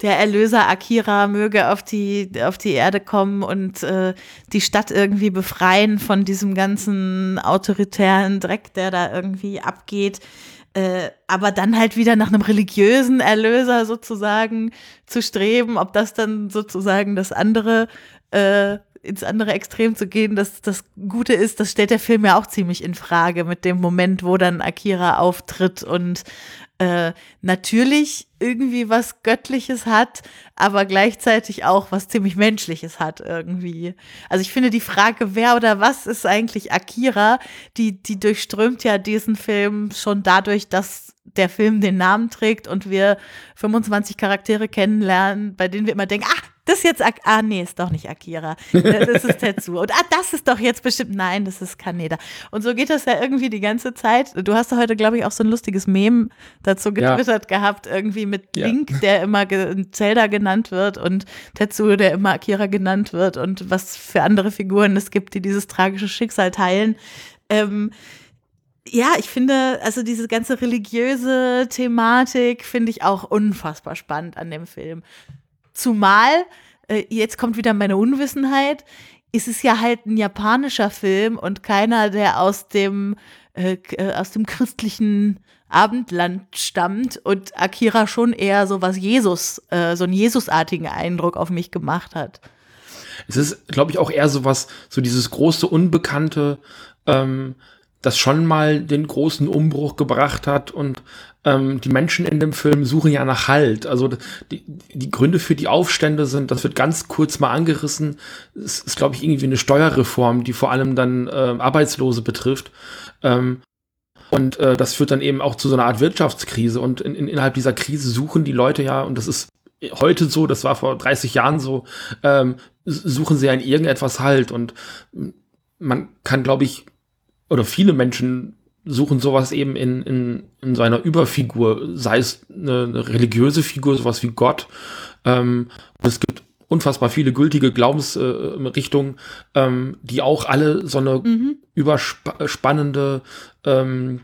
der Erlöser Akira möge auf die, auf die Erde kommen und äh, die Stadt irgendwie befreien von diesem ganzen autoritären Dreck, der da irgendwie abgeht. Äh, aber dann halt wieder nach einem religiösen Erlöser sozusagen zu streben, ob das dann sozusagen das andere, äh, ins andere Extrem zu gehen, dass das Gute ist, das stellt der Film ja auch ziemlich in Frage mit dem Moment, wo dann Akira auftritt und äh, natürlich irgendwie was Göttliches hat, aber gleichzeitig auch was ziemlich Menschliches hat irgendwie. Also ich finde die Frage, wer oder was ist eigentlich Akira, die, die durchströmt ja diesen Film schon dadurch, dass der Film den Namen trägt und wir 25 Charaktere kennenlernen, bei denen wir immer denken, ah, das ist jetzt, ah, nee, ist doch nicht Akira. Das ist Tetsu. Und ah, das ist doch jetzt bestimmt, nein, das ist Kaneda. Und so geht das ja irgendwie die ganze Zeit. Du hast heute, glaube ich, auch so ein lustiges Meme dazu getwittert ja. gehabt, irgendwie mit ja. Link, der immer Zelda genannt wird und Tetsu, der immer Akira genannt wird und was für andere Figuren es gibt, die dieses tragische Schicksal teilen. Ähm, ja, ich finde, also diese ganze religiöse Thematik finde ich auch unfassbar spannend an dem Film. Zumal, äh, jetzt kommt wieder meine Unwissenheit, ist es ja halt ein japanischer Film und keiner, der aus dem, äh, äh, aus dem christlichen Abendland stammt und Akira schon eher so was Jesus, äh, so einen Jesusartigen Eindruck auf mich gemacht hat. Es ist, glaube ich, auch eher so was, so dieses große Unbekannte, ähm, das schon mal den großen Umbruch gebracht hat und ähm, die Menschen in dem Film suchen ja nach Halt. Also die, die Gründe für die Aufstände sind, das wird ganz kurz mal angerissen, es ist, glaube ich, irgendwie eine Steuerreform, die vor allem dann äh, Arbeitslose betrifft. Ähm, und äh, das führt dann eben auch zu so einer Art Wirtschaftskrise. Und in, in, innerhalb dieser Krise suchen die Leute ja, und das ist heute so, das war vor 30 Jahren so, ähm, suchen sie an irgendetwas Halt. Und man kann, glaube ich, oder viele Menschen suchen sowas eben in, in, in so einer Überfigur, sei es eine, eine religiöse Figur, sowas wie Gott. Ähm, es gibt unfassbar viele gültige Glaubensrichtungen, äh, ähm, die auch alle so eine mhm. überspannende ähm,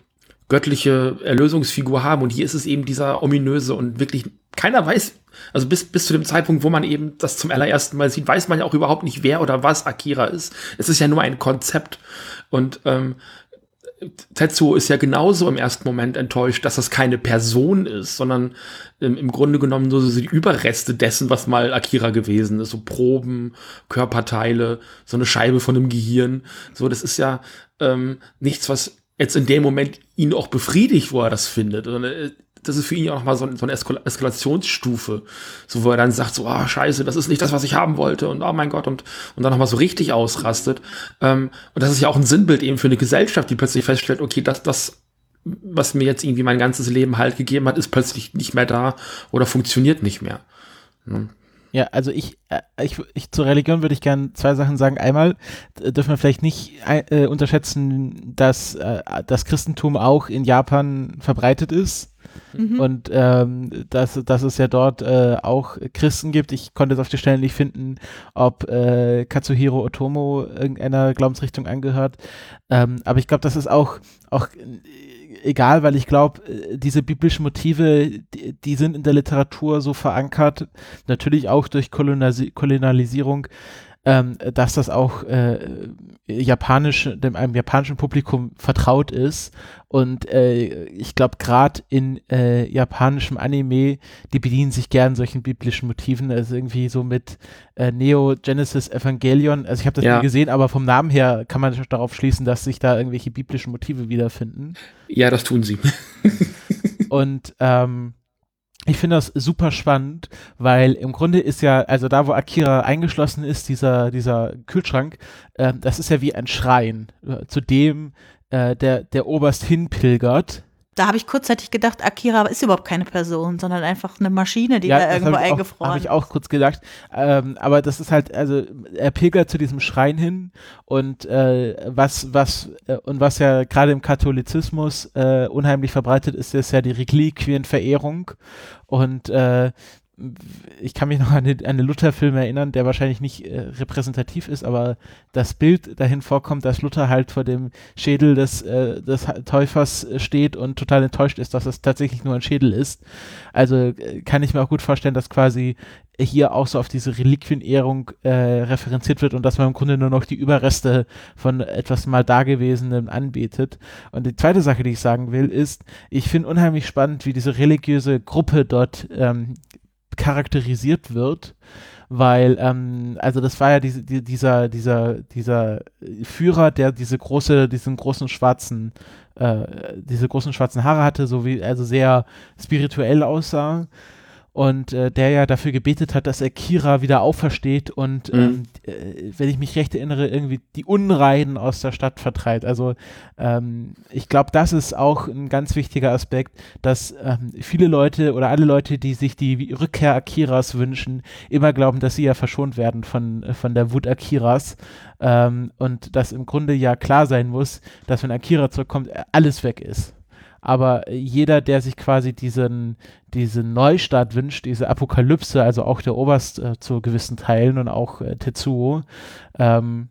göttliche Erlösungsfigur haben. Und hier ist es eben dieser ominöse und wirklich keiner weiß, also bis, bis zu dem Zeitpunkt, wo man eben das zum allerersten Mal sieht, weiß man ja auch überhaupt nicht, wer oder was Akira ist. Es ist ja nur ein Konzept. Und ähm, Tetsuo ist ja genauso im ersten Moment enttäuscht, dass das keine Person ist, sondern ähm, im Grunde genommen nur so die Überreste dessen, was mal Akira gewesen ist. So Proben, Körperteile, so eine Scheibe von dem Gehirn. So, das ist ja ähm, nichts, was jetzt in dem Moment ihn auch befriedigt, wo er das findet. Sondern, äh, das ist für ihn ja auch nochmal so, so eine Eskal Eskalationsstufe, so wo er dann sagt, so, ah, oh, scheiße, das ist nicht das, was ich haben wollte und oh mein Gott, und, und dann nochmal so richtig ausrastet. Ähm, und das ist ja auch ein Sinnbild eben für eine Gesellschaft, die plötzlich feststellt, okay, das, das, was mir jetzt irgendwie mein ganzes Leben halt gegeben hat, ist plötzlich nicht mehr da oder funktioniert nicht mehr. Hm. Ja, also ich, äh, ich, ich zur Religion würde ich gerne zwei Sachen sagen. Einmal dürfen wir vielleicht nicht äh, unterschätzen, dass äh, das Christentum auch in Japan verbreitet ist. Mhm. Und ähm, dass, dass es ja dort äh, auch Christen gibt. Ich konnte es auf die Stelle nicht finden, ob äh, Katsuhiro Otomo irgendeiner Glaubensrichtung angehört. Ähm, aber ich glaube, das ist auch, auch egal, weil ich glaube, äh, diese biblischen Motive, die, die, sind in der Literatur so verankert, natürlich auch durch Kolonialisierung, ähm, dass das auch äh, japanisch, dem einem japanischen Publikum vertraut ist. Und äh, ich glaube, gerade in äh, japanischem Anime, die bedienen sich gern solchen biblischen Motiven. Also irgendwie so mit äh, Neo Genesis Evangelion. Also ich habe das ja. nie gesehen, aber vom Namen her kann man darauf schließen, dass sich da irgendwelche biblischen Motive wiederfinden. Ja, das tun sie. <laughs> Und ähm, ich finde das super spannend, weil im Grunde ist ja, also da, wo Akira eingeschlossen ist, dieser, dieser Kühlschrank, äh, das ist ja wie ein Schrein, äh, zu dem äh, der, der Oberst hinpilgert da habe ich kurzzeitig gedacht, Akira ist überhaupt keine Person, sondern einfach eine Maschine, die ja, da irgendwo eingefroren ist. Habe ich auch kurz gedacht. Ähm, aber das ist halt, also er pilgert zu diesem Schrein hin und äh, was, was, äh, und was ja gerade im Katholizismus äh, unheimlich verbreitet ist, ist ja die Reliquienverehrung. Und äh, ich kann mich noch an den, Luther-Film erinnern, der wahrscheinlich nicht äh, repräsentativ ist, aber das Bild dahin vorkommt, dass Luther halt vor dem Schädel des, äh, des Täufers steht und total enttäuscht ist, dass es tatsächlich nur ein Schädel ist. Also äh, kann ich mir auch gut vorstellen, dass quasi hier auch so auf diese Reliquienehrung äh, referenziert wird und dass man im Grunde nur noch die Überreste von etwas mal Dagewesenem anbetet. Und die zweite Sache, die ich sagen will, ist, ich finde unheimlich spannend, wie diese religiöse Gruppe dort ähm, charakterisiert wird, weil, ähm, also das war ja diese, die, dieser, dieser, dieser Führer, der diese große, diesen großen schwarzen, äh, diese großen schwarzen Haare hatte, so wie, also sehr spirituell aussah und äh, der ja dafür gebetet hat, dass er Kira wieder aufersteht und mhm. ähm, äh, wenn ich mich recht erinnere, irgendwie die Unreinen aus der Stadt vertreibt. Also ähm, ich glaube, das ist auch ein ganz wichtiger Aspekt, dass ähm, viele Leute oder alle Leute, die sich die Rückkehr Akiras wünschen, immer glauben, dass sie ja verschont werden von, von der Wut Akiras. Ähm, und dass im Grunde ja klar sein muss, dass wenn Akira zurückkommt, alles weg ist aber jeder, der sich quasi diesen, diesen Neustart wünscht, diese Apokalypse, also auch der Oberst äh, zu gewissen Teilen und auch äh, Tetsuo, ähm,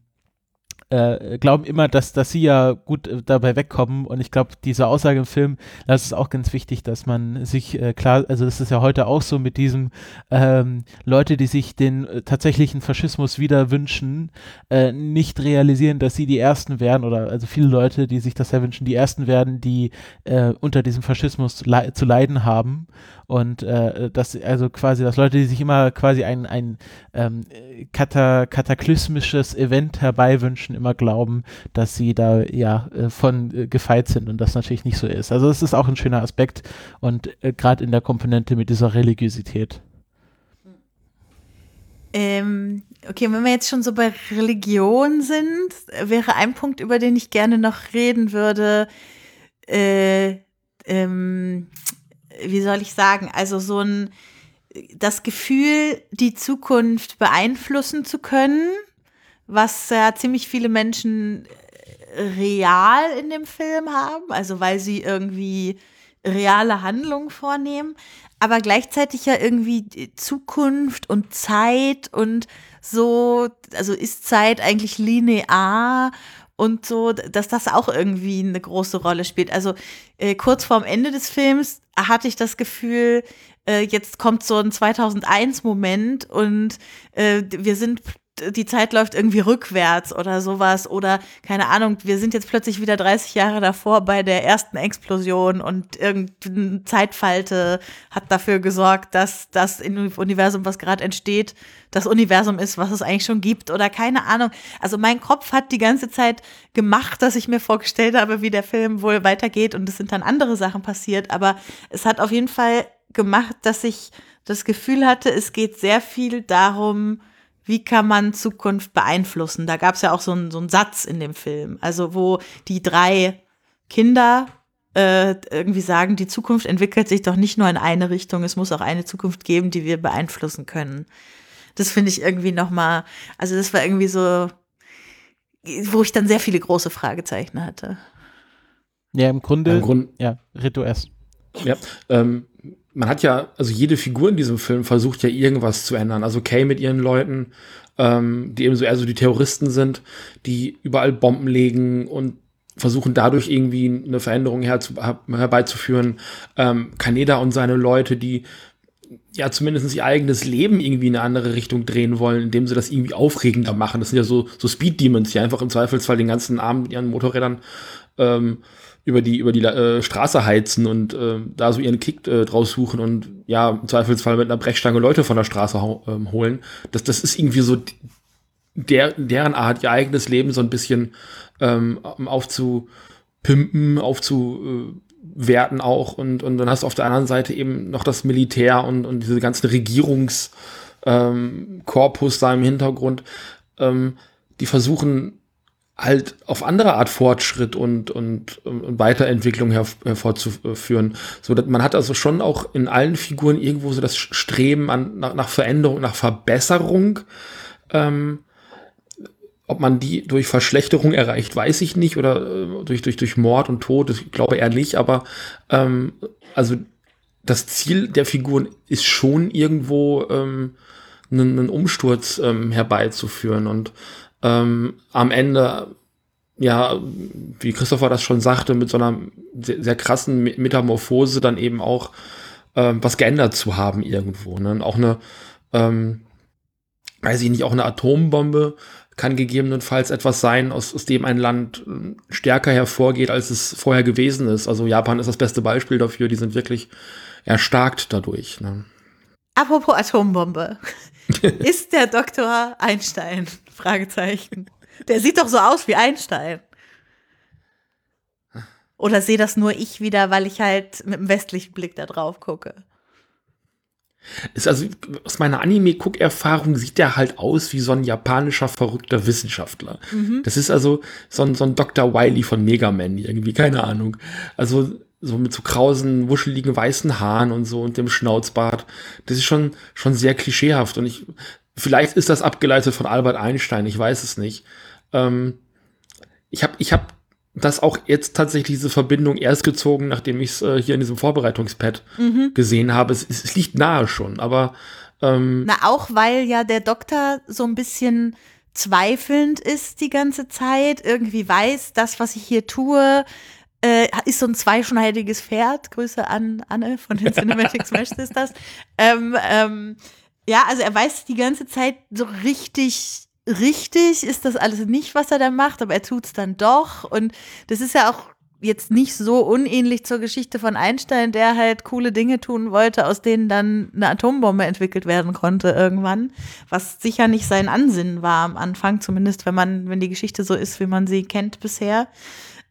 äh, glauben immer, dass, dass sie ja gut äh, dabei wegkommen. Und ich glaube, diese Aussage im Film, das ist auch ganz wichtig, dass man sich äh, klar, also das ist ja heute auch so mit diesem ähm, Leute, die sich den äh, tatsächlichen Faschismus wieder wünschen, äh, nicht realisieren, dass sie die Ersten werden oder also viele Leute, die sich das ja wünschen, die Ersten werden, die äh, unter diesem Faschismus le zu leiden haben und äh, das also quasi, dass Leute, die sich immer quasi ein, ein ähm, kata kataklysmisches Event herbeiwünschen, immer glauben, dass sie da ja äh, von äh, gefeit sind und das natürlich nicht so ist. Also es ist auch ein schöner Aspekt und äh, gerade in der Komponente mit dieser Religiosität. Ähm, okay, wenn wir jetzt schon so bei Religion sind, wäre ein Punkt, über den ich gerne noch reden würde, äh, ähm, wie soll ich sagen, also so ein, das Gefühl, die Zukunft beeinflussen zu können, was ja ziemlich viele Menschen äh, real in dem Film haben, also weil sie irgendwie reale Handlungen vornehmen, aber gleichzeitig ja irgendwie Zukunft und Zeit und so, also ist Zeit eigentlich linear und so, dass das auch irgendwie eine große Rolle spielt. Also äh, kurz vorm Ende des Films hatte ich das Gefühl, äh, jetzt kommt so ein 2001-Moment und äh, wir sind die Zeit läuft irgendwie rückwärts oder sowas oder keine Ahnung, wir sind jetzt plötzlich wieder 30 Jahre davor bei der ersten Explosion und irgendeine Zeitfalte hat dafür gesorgt, dass das Universum, was gerade entsteht, das Universum ist, was es eigentlich schon gibt oder keine Ahnung. Also mein Kopf hat die ganze Zeit gemacht, dass ich mir vorgestellt habe, wie der Film wohl weitergeht und es sind dann andere Sachen passiert, aber es hat auf jeden Fall gemacht, dass ich das Gefühl hatte, es geht sehr viel darum, wie kann man Zukunft beeinflussen. Da gab es ja auch so einen so einen Satz in dem Film, also wo die drei Kinder äh, irgendwie sagen, die Zukunft entwickelt sich doch nicht nur in eine Richtung, es muss auch eine Zukunft geben, die wir beeinflussen können. Das finde ich irgendwie noch mal, also das war irgendwie so, wo ich dann sehr viele große Fragezeichen hatte. Ja, im Grunde, Im Grund, ja, Rito S. Ja, ähm, man hat ja, also jede Figur in diesem Film versucht ja irgendwas zu ändern. Also Kay mit ihren Leuten, ähm, die eben so eher so die Terroristen sind, die überall Bomben legen und versuchen dadurch irgendwie eine Veränderung herzu, herbeizuführen. Ähm, Kaneda und seine Leute, die ja zumindest ihr eigenes Leben irgendwie in eine andere Richtung drehen wollen, indem sie das irgendwie aufregender machen. Das sind ja so, so Speed Demons, die einfach im Zweifelsfall den ganzen Abend mit ihren Motorrädern ähm, über die, über die äh, Straße heizen und äh, da so ihren Kick äh, draus suchen und ja, im Zweifelsfall mit einer Brechstange Leute von der Straße ähm, holen. Das, das ist irgendwie so der, deren Art, ihr eigenes Leben so ein bisschen ähm, aufzupimpen, aufzuwerten auch. Und, und dann hast du auf der anderen Seite eben noch das Militär und, und diese ganzen Regierungskorpus ähm, da im Hintergrund. Ähm, die versuchen halt auf andere Art Fortschritt und, und, und Weiterentwicklung her, hervorzuführen. So, man hat also schon auch in allen Figuren irgendwo so das Streben an, nach, nach Veränderung, nach Verbesserung. Ähm, ob man die durch Verschlechterung erreicht, weiß ich nicht, oder äh, durch, durch, durch Mord und Tod, ich glaube eher nicht, aber ähm, also das Ziel der Figuren ist schon irgendwo ähm, einen, einen Umsturz ähm, herbeizuführen und ähm, am Ende, ja, wie Christopher das schon sagte, mit so einer sehr, sehr krassen Metamorphose dann eben auch ähm, was geändert zu haben irgendwo. Ne? Und auch eine, ähm, weiß ich nicht, auch eine Atombombe kann gegebenenfalls etwas sein, aus, aus dem ein Land äh, stärker hervorgeht, als es vorher gewesen ist. Also Japan ist das beste Beispiel dafür, die sind wirklich erstarkt dadurch. Ne? Apropos Atombombe. <laughs> ist der Doktor Einstein? Fragezeichen. Der sieht doch so aus wie Einstein. Oder sehe das nur ich wieder, weil ich halt mit dem westlichen Blick da drauf gucke? Ist also aus meiner Anime-Guck-Erfahrung sieht der halt aus wie so ein japanischer verrückter Wissenschaftler. Mhm. Das ist also so ein, so ein Dr. Wiley von Mega Man irgendwie, keine Ahnung. Also so mit so krausen, wuscheligen weißen Haaren und so und dem Schnauzbart. Das ist schon, schon sehr klischeehaft und ich, Vielleicht ist das abgeleitet von Albert Einstein, ich weiß es nicht. Ähm, ich habe ich hab das auch jetzt tatsächlich diese Verbindung erst gezogen, nachdem ich es äh, hier in diesem Vorbereitungspad mhm. gesehen habe. Es, es, liegt nahe schon, aber ähm, Na, auch weil ja der Doktor so ein bisschen zweifelnd ist die ganze Zeit, irgendwie weiß, das, was ich hier tue, äh, ist so ein zweischneidiges Pferd. Grüße an Anne von den <laughs> Cinematic Smash Sisters. Ähm, ähm, ja, also er weiß die ganze Zeit so richtig, richtig ist das alles nicht, was er da macht, aber er tut es dann doch. Und das ist ja auch jetzt nicht so unähnlich zur Geschichte von Einstein, der halt coole Dinge tun wollte, aus denen dann eine Atombombe entwickelt werden konnte irgendwann, was sicher nicht sein Ansinnen war am Anfang, zumindest wenn man, wenn die Geschichte so ist, wie man sie kennt bisher.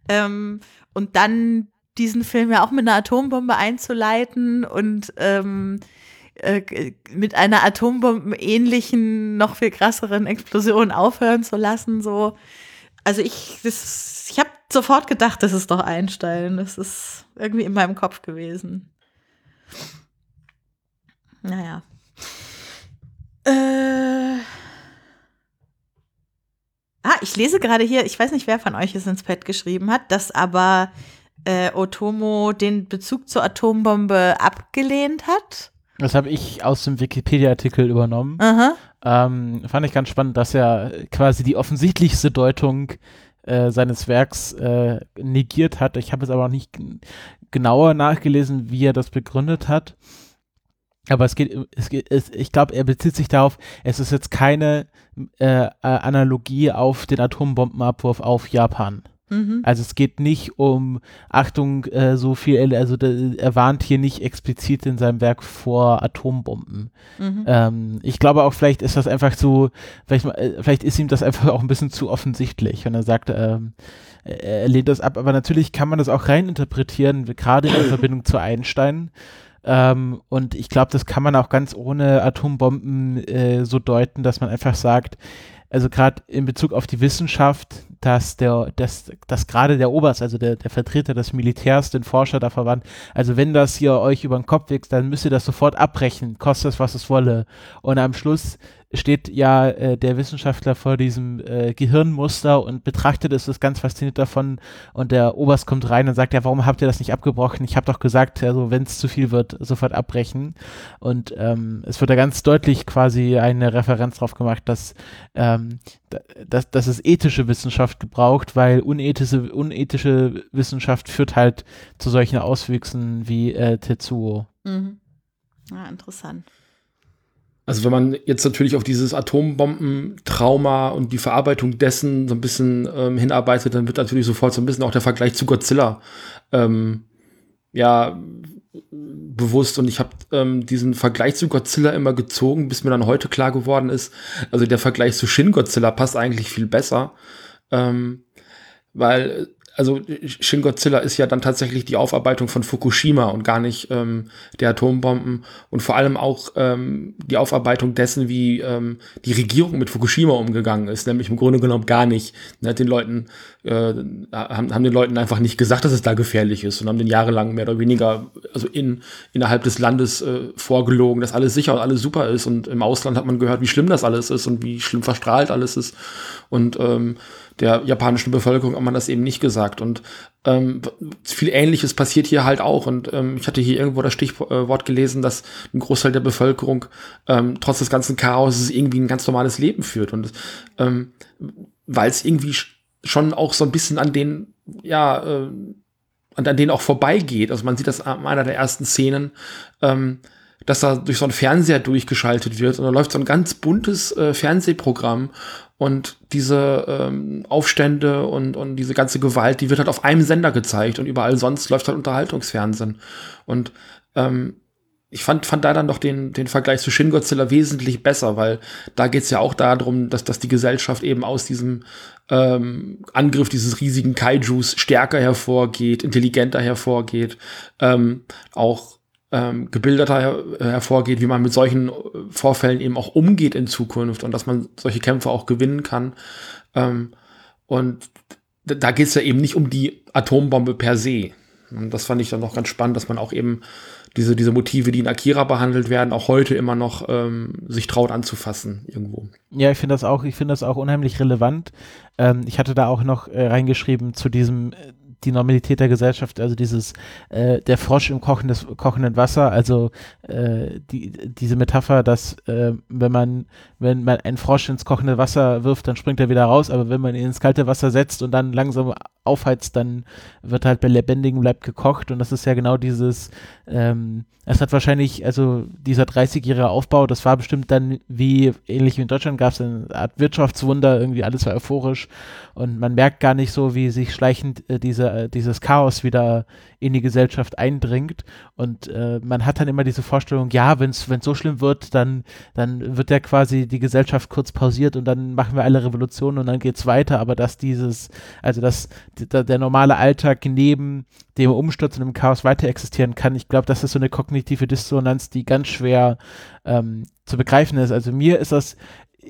Ähm, und dann diesen Film ja auch mit einer Atombombe einzuleiten und ähm, äh, mit einer atombombenähnlichen, noch viel krasseren Explosion aufhören zu lassen. So. Also ich, das, ich habe sofort gedacht, das ist doch Einstein. Das ist irgendwie in meinem Kopf gewesen. Naja. Äh. Ah, ich lese gerade hier, ich weiß nicht, wer von euch es ins Pad geschrieben hat, dass aber äh, Otomo den Bezug zur Atombombe abgelehnt hat. Das habe ich aus dem Wikipedia-Artikel übernommen. Ähm, fand ich ganz spannend, dass er quasi die offensichtlichste Deutung äh, seines Werks äh, negiert hat. Ich habe jetzt aber auch nicht genauer nachgelesen, wie er das begründet hat. Aber es geht, es geht es, ich glaube, er bezieht sich darauf, es ist jetzt keine äh, Analogie auf den Atombombenabwurf auf Japan. Mhm. Also es geht nicht um, Achtung, äh, so viel, also der, er warnt hier nicht explizit in seinem Werk vor Atombomben. Mhm. Ähm, ich glaube auch, vielleicht ist das einfach so, vielleicht, äh, vielleicht ist ihm das einfach <laughs> auch ein bisschen zu offensichtlich und er sagt, ähm, er lehnt das ab, aber natürlich kann man das auch reininterpretieren, gerade in Verbindung zu Einstein. Ähm, und ich glaube, das kann man auch ganz ohne Atombomben äh, so deuten, dass man einfach sagt, also gerade in Bezug auf die Wissenschaft, dass der, dass, dass gerade der Oberst, also der, der Vertreter des Militärs, den Forscher da verwandt, also wenn das hier euch über den Kopf wächst, dann müsst ihr das sofort abbrechen, kostet es, was es wolle. Und am Schluss steht ja äh, der Wissenschaftler vor diesem äh, Gehirnmuster und betrachtet es, ist ganz fasziniert davon und der Oberst kommt rein und sagt, ja, warum habt ihr das nicht abgebrochen? Ich habe doch gesagt, also wenn es zu viel wird, sofort abbrechen. Und ähm, es wird da ganz deutlich quasi eine Referenz drauf gemacht, dass, ähm, dass, dass es ethische Wissenschaft gebraucht, weil unethische, unethische Wissenschaft führt halt zu solchen Auswüchsen wie äh, Tetsuo. Mhm. Ja, interessant. Also wenn man jetzt natürlich auf dieses Atombombentrauma und die Verarbeitung dessen so ein bisschen ähm, hinarbeitet, dann wird natürlich sofort so ein bisschen auch der Vergleich zu Godzilla ähm, ja bewusst. Und ich habe ähm, diesen Vergleich zu Godzilla immer gezogen, bis mir dann heute klar geworden ist, also der Vergleich zu Shin Godzilla passt eigentlich viel besser, ähm, weil also Shin Godzilla ist ja dann tatsächlich die Aufarbeitung von Fukushima und gar nicht ähm, der Atombomben. Und vor allem auch ähm, die Aufarbeitung dessen, wie ähm, die Regierung mit Fukushima umgegangen ist, nämlich im Grunde genommen gar nicht. Ne, den Leuten äh, haben, haben den Leuten einfach nicht gesagt, dass es da gefährlich ist und haben den jahrelang mehr oder weniger also in innerhalb des Landes äh, vorgelogen, dass alles sicher und alles super ist. Und im Ausland hat man gehört, wie schlimm das alles ist und wie schlimm verstrahlt alles ist. Und ähm, der japanischen Bevölkerung hat man das eben nicht gesagt. Und ähm, viel Ähnliches passiert hier halt auch. Und ähm, ich hatte hier irgendwo das Stichwort gelesen, dass ein Großteil der Bevölkerung ähm, trotz des ganzen Chaos irgendwie ein ganz normales Leben führt. Und ähm, weil es irgendwie schon auch so ein bisschen an den, ja, äh, an denen auch vorbeigeht. Also man sieht das an einer der ersten Szenen, ähm, dass da durch so ein Fernseher durchgeschaltet wird und da läuft so ein ganz buntes äh, Fernsehprogramm und diese ähm, Aufstände und, und diese ganze Gewalt, die wird halt auf einem Sender gezeigt und überall sonst läuft halt Unterhaltungsfernsehen. Und ähm, ich fand, fand da dann doch den, den Vergleich zu Shin Godzilla wesentlich besser, weil da geht's ja auch darum, dass, dass die Gesellschaft eben aus diesem ähm, Angriff dieses riesigen Kaijus stärker hervorgeht, intelligenter hervorgeht, ähm, auch ähm, gebildeter her hervorgeht, wie man mit solchen äh, Vorfällen eben auch umgeht in Zukunft und dass man solche Kämpfe auch gewinnen kann. Ähm, und da geht es ja eben nicht um die Atombombe per se. Und das fand ich dann noch ganz spannend, dass man auch eben diese, diese Motive, die in Akira behandelt werden, auch heute immer noch ähm, sich traut anzufassen irgendwo. Ja, ich finde das auch, ich finde das auch unheimlich relevant. Ähm, ich hatte da auch noch äh, reingeschrieben zu diesem äh, die Normalität der Gesellschaft, also dieses äh, der Frosch im kochendes, kochenden Wasser, also äh, die, diese Metapher, dass äh, wenn man wenn man einen Frosch ins kochende Wasser wirft, dann springt er wieder raus, aber wenn man ihn ins kalte Wasser setzt und dann langsam aufheizt, dann wird halt bei lebendigem Leib gekocht und das ist ja genau dieses ähm, es hat wahrscheinlich, also dieser 30-jährige Aufbau, das war bestimmt dann wie, ähnlich wie in Deutschland gab es eine Art Wirtschaftswunder, irgendwie alles war euphorisch und man merkt gar nicht so, wie sich schleichend äh, diese, äh, dieses Chaos wieder in die Gesellschaft eindringt und äh, man hat dann immer diese Vorstellung, ja, wenn es so schlimm wird, dann, dann wird ja quasi die Gesellschaft kurz pausiert und dann machen wir alle Revolutionen und dann geht's weiter, aber dass dieses, also dass der, der normale Alltag neben dem Umsturz und dem Chaos weiter existieren kann. Ich glaube, das ist so eine kognitive Dissonanz, die ganz schwer ähm, zu begreifen ist. Also mir ist das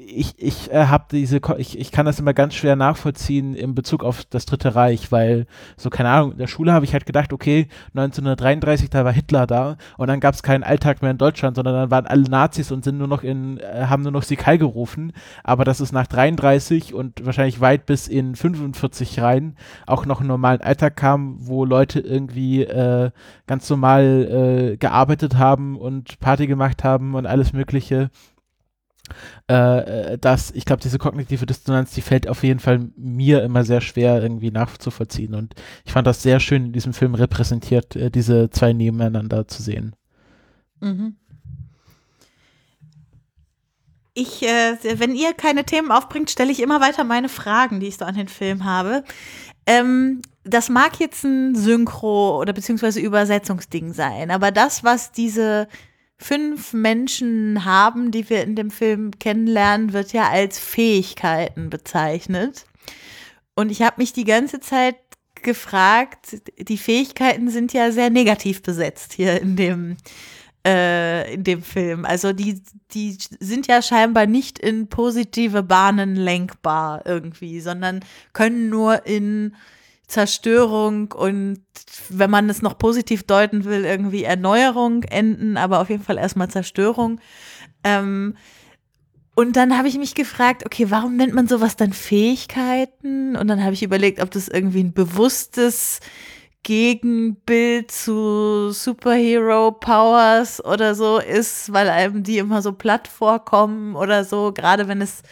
ich, ich äh, habe diese, ich, ich kann das immer ganz schwer nachvollziehen in Bezug auf das Dritte Reich, weil so, keine Ahnung, in der Schule habe ich halt gedacht, okay, 1933, da war Hitler da und dann gab es keinen Alltag mehr in Deutschland, sondern dann waren alle Nazis und sind nur noch in, äh, haben nur noch Heil gerufen, aber dass es nach 33 und wahrscheinlich weit bis in 45 rein auch noch einen normalen Alltag kam, wo Leute irgendwie äh, ganz normal äh, gearbeitet haben und Party gemacht haben und alles mögliche äh, äh, dass ich glaube, diese kognitive Dissonanz, die fällt auf jeden Fall mir immer sehr schwer irgendwie nachzuvollziehen. Und ich fand das sehr schön in diesem Film repräsentiert, äh, diese zwei nebeneinander zu sehen. Mhm. ich, äh, wenn ihr keine Themen aufbringt, stelle ich immer weiter meine Fragen, die ich so an den Film habe. Ähm, das mag jetzt ein Synchro- oder beziehungsweise Übersetzungsding sein, aber das, was diese fünf Menschen haben, die wir in dem Film kennenlernen, wird ja als Fähigkeiten bezeichnet. Und ich habe mich die ganze Zeit gefragt, die Fähigkeiten sind ja sehr negativ besetzt hier in dem, äh, in dem Film. Also die, die sind ja scheinbar nicht in positive Bahnen lenkbar irgendwie, sondern können nur in Zerstörung und wenn man es noch positiv deuten will, irgendwie Erneuerung enden, aber auf jeden Fall erstmal Zerstörung. Ähm, und dann habe ich mich gefragt, okay, warum nennt man sowas dann Fähigkeiten? Und dann habe ich überlegt, ob das irgendwie ein bewusstes Gegenbild zu Superhero Powers oder so ist, weil einem die immer so platt vorkommen oder so, gerade wenn es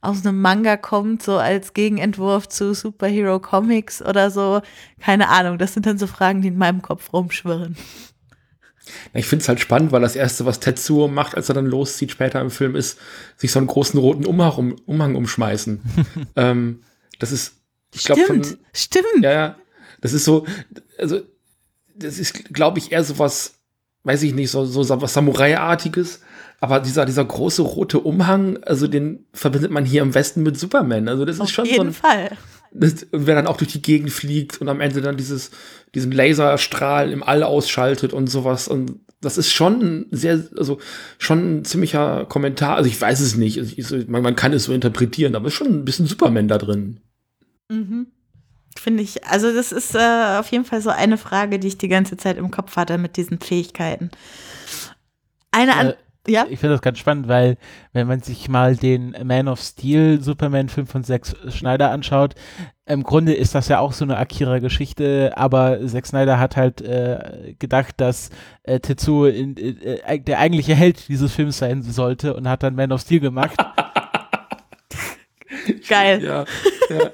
aus einem Manga kommt, so als Gegenentwurf zu Superhero Comics oder so. Keine Ahnung, das sind dann so Fragen, die in meinem Kopf rumschwirren. Ich finde es halt spannend, weil das Erste, was Tetsuo macht, als er dann loszieht später im Film, ist, sich so einen großen roten Umhang, um, Umhang umschmeißen. <laughs> ähm, das ist, ich glaube, Stimmt, stimmt. Ja, ja. Das ist so, also, das ist, glaube ich, eher so was, weiß ich nicht, so, so was Samurai-artiges. Aber dieser, dieser große rote Umhang, also den verbindet man hier im Westen mit Superman. Also das Auf ist schon jeden so ein, Fall. Das, wer dann auch durch die Gegend fliegt und am Ende dann dieses, diesen Laserstrahl im All ausschaltet und sowas. Und das ist schon ein sehr, also schon ein ziemlicher Kommentar. Also ich weiß es nicht. Also ich, man, man kann es so interpretieren, aber es ist schon ein bisschen Superman da drin. Mhm. Finde ich, also das ist äh, auf jeden Fall so eine Frage, die ich die ganze Zeit im Kopf hatte mit diesen Fähigkeiten. Eine Äh, ja. Ich finde das ganz spannend, weil wenn man sich mal den Man of Steel Superman 5 von Zack Schneider anschaut, im Grunde ist das ja auch so eine Akira-Geschichte, aber Zack Snyder hat halt äh, gedacht, dass äh, Tetsuo in, äh, der eigentliche Held dieses Films sein sollte und hat dann Man of Steel gemacht. <laughs> <laughs> Geil. Ja, ja.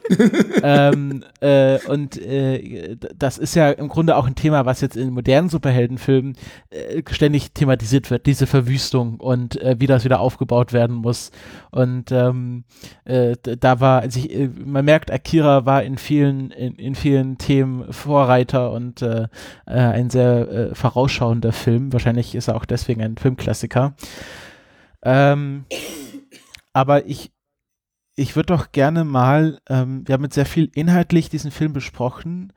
<laughs> ähm, äh, und äh, das ist ja im Grunde auch ein Thema, was jetzt in modernen Superheldenfilmen äh, ständig thematisiert wird, diese Verwüstung und äh, wie das wieder aufgebaut werden muss. Und ähm, äh, da war, also ich, äh, man merkt, Akira war in vielen, in, in vielen Themen Vorreiter und ein sehr vorausschauender Film. Wahrscheinlich ist er auch deswegen ein Filmklassiker. Ähm, aber ich, ich würde doch gerne mal, ähm, wir haben jetzt sehr viel inhaltlich diesen Film besprochen,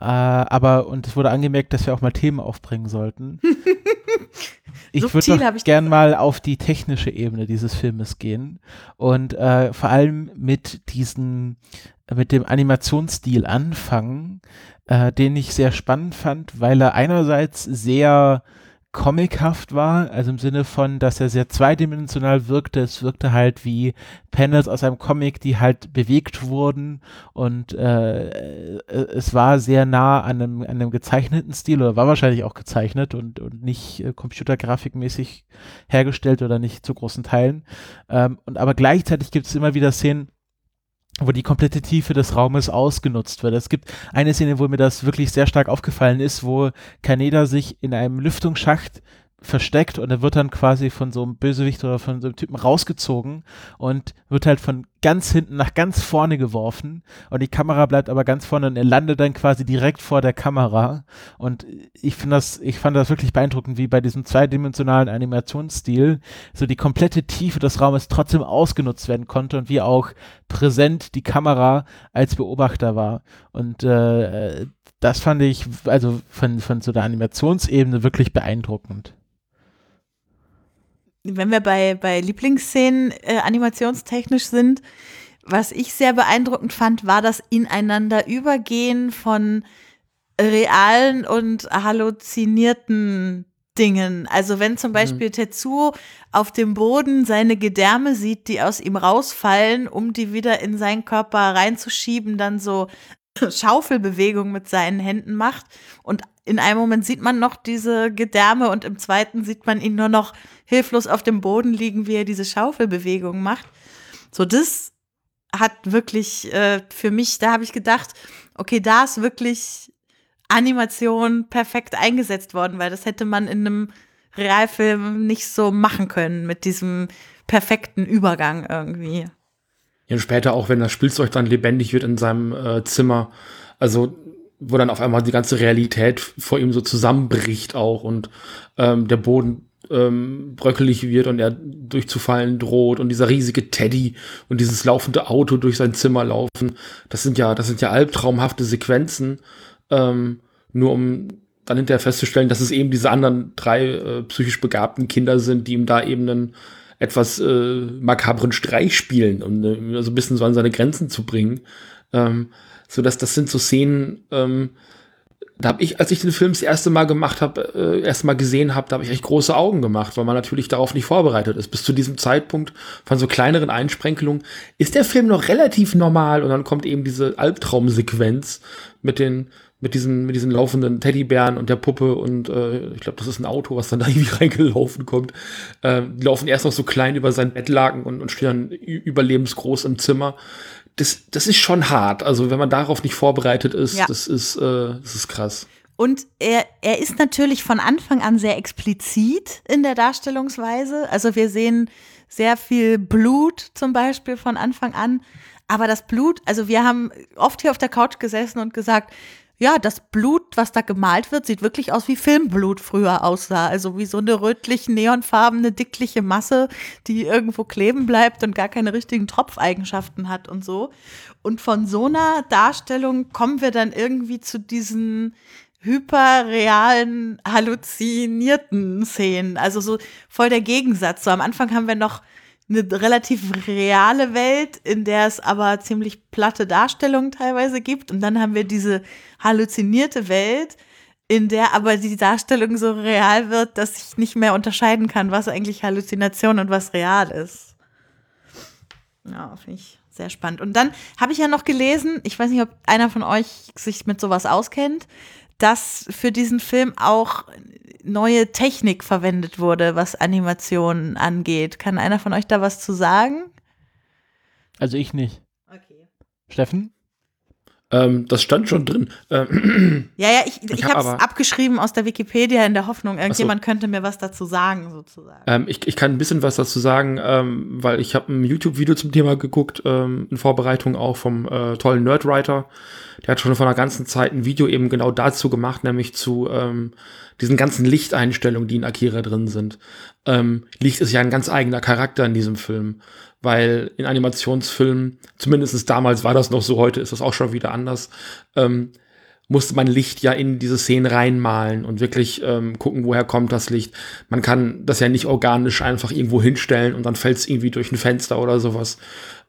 äh, aber, und es wurde angemerkt, dass wir auch mal Themen aufbringen sollten. <laughs> ich würde doch ich gern das- mal auf die technische Ebene dieses Filmes gehen und äh, vor allem mit diesen, mit dem Animationsstil anfangen, äh, den ich sehr spannend fand, weil er einerseits sehr comichaft war, also im Sinne von, dass er sehr zweidimensional wirkte. Es wirkte halt wie Panels aus einem Comic, die halt bewegt wurden und äh, äh, es war sehr nah an einem, an einem gezeichneten Stil oder war wahrscheinlich auch gezeichnet und, und nicht äh, computergrafikmäßig hergestellt oder nicht zu großen Teilen. Ähm, und aber gleichzeitig gibt es immer wieder Szenen, wo die komplette Tiefe des Raumes ausgenutzt wird. Es gibt eine Szene, wo mir das wirklich sehr stark aufgefallen ist, wo Kaneda sich in einem Lüftungsschacht versteckt und er wird dann quasi von so einem Bösewicht oder von so einem Typen rausgezogen und wird halt von ganz hinten nach ganz vorne geworfen und die Kamera bleibt aber ganz vorne und er landet dann quasi direkt vor der Kamera und ich finde das, ich fand das wirklich beeindruckend, wie bei diesem zweidimensionalen Animationsstil so die komplette Tiefe des Raumes trotzdem ausgenutzt werden konnte und wie auch präsent die Kamera als Beobachter war und äh, das fand ich also von, von so der Animationsebene wirklich beeindruckend. Wenn wir bei, bei Lieblingsszenen äh, animationstechnisch sind, was ich sehr beeindruckend fand, war das Ineinanderübergehen von realen und halluzinierten Dingen. Also wenn zum Beispiel Tetsuo auf dem Boden seine Gedärme sieht, die aus ihm rausfallen, um die wieder in seinen Körper reinzuschieben, dann so <laughs> Schaufelbewegung mit seinen Händen macht. Und in einem Moment sieht man noch diese Gedärme und im zweiten sieht man ihn nur noch hilflos auf dem Boden liegen, wie er diese Schaufelbewegung macht. So, das hat wirklich äh, für mich, da habe ich gedacht, okay, da ist wirklich Animation perfekt eingesetzt worden, weil das hätte man in einem Realfilm nicht so machen können mit diesem perfekten Übergang irgendwie. Ja, später auch, wenn das Spielzeug dann lebendig wird in seinem äh, Zimmer, also wo dann auf einmal die ganze Realität vor ihm so zusammenbricht auch und ähm, der Boden ähm, bröckelig wird und er durchzufallen droht und dieser riesige Teddy und dieses laufende Auto durch sein Zimmer laufen, das sind ja, das sind ja albtraumhafte Sequenzen, ähm, nur um dann hinterher festzustellen, dass es eben diese anderen drei äh, psychisch begabten Kinder sind, die ihm da eben einen etwas äh, makabren Streich spielen, um äh, so ein bisschen so an seine Grenzen zu bringen. Ähm, so dass das sind so Szenen, ähm, da habe ich, als ich den Film das erste Mal gemacht habe, äh, erste Mal gesehen habe, da habe ich echt große Augen gemacht, weil man natürlich darauf nicht vorbereitet ist. Bis zu diesem Zeitpunkt von so kleineren Einsprenkelungen ist der Film noch relativ normal und dann kommt eben diese Albtraumsequenz mit den mit diesen mit diesen laufenden Teddybären und der Puppe und äh, ich glaube, das ist ein Auto, was dann da <laughs> irgendwie reingelaufen kommt. Äh, die laufen erst noch so klein über sein Bettlaken und, und stehen dann überlebensgroß im Zimmer das, das ist schon hart. Also wenn man darauf nicht vorbereitet ist, ja. das ist, äh, das ist krass. Und er, er ist natürlich von Anfang an sehr explizit in der Darstellungsweise. Also wir sehen sehr viel Blut zum Beispiel von Anfang an. Aber das Blut, also wir haben oft hier auf der Couch gesessen und gesagt, ja, das Blut, was da gemalt wird, sieht wirklich aus wie Filmblut früher aussah. Also wie so eine rötlich neonfarbene, dickliche Masse, die irgendwo kleben bleibt und gar keine richtigen Tropfeigenschaften hat und so. Und von so einer Darstellung kommen wir dann irgendwie zu diesen hyperrealen, halluzinierten Szenen. Also so voll der Gegensatz. So am Anfang haben wir noch eine relativ reale Welt, in der es aber ziemlich platte Darstellungen teilweise gibt. Und dann haben wir diese halluzinierte Welt, in der aber die Darstellung so real wird, dass ich nicht mehr unterscheiden kann, was eigentlich Halluzination und was real ist. Ja, finde ich sehr spannend. Und dann habe ich ja noch gelesen, ich weiß nicht, ob einer von euch sich mit sowas auskennt, dass für diesen Film auch neue Technik verwendet wurde, was Animationen angeht. Kann einer von euch da was zu sagen? Also ich nicht. Okay. Steffen? Ähm, das stand schon drin. Ähm, <clears throat> ja, ja, ich, ich, ich habe es abgeschrieben aus der Wikipedia in der Hoffnung, irgendjemand so. könnte mir was dazu sagen, sozusagen. Ähm, ich, ich kann ein bisschen was dazu sagen, ähm, weil ich habe ein YouTube-Video zum Thema geguckt, ähm, in Vorbereitung auch vom äh, tollen Nerdwriter. Der hat schon vor einer ganzen Zeit ein Video eben genau dazu gemacht, nämlich zu ähm, diesen ganzen Lichteinstellungen, die in Akira drin sind. Licht ist ja ein ganz eigener Charakter in diesem Film weil in Animationsfilmen, zumindest damals war das noch so, heute ist das auch schon wieder anders, ähm, musste man Licht ja in diese Szenen reinmalen und wirklich ähm, gucken, woher kommt das Licht. Man kann das ja nicht organisch einfach irgendwo hinstellen und dann fällt es irgendwie durch ein Fenster oder sowas.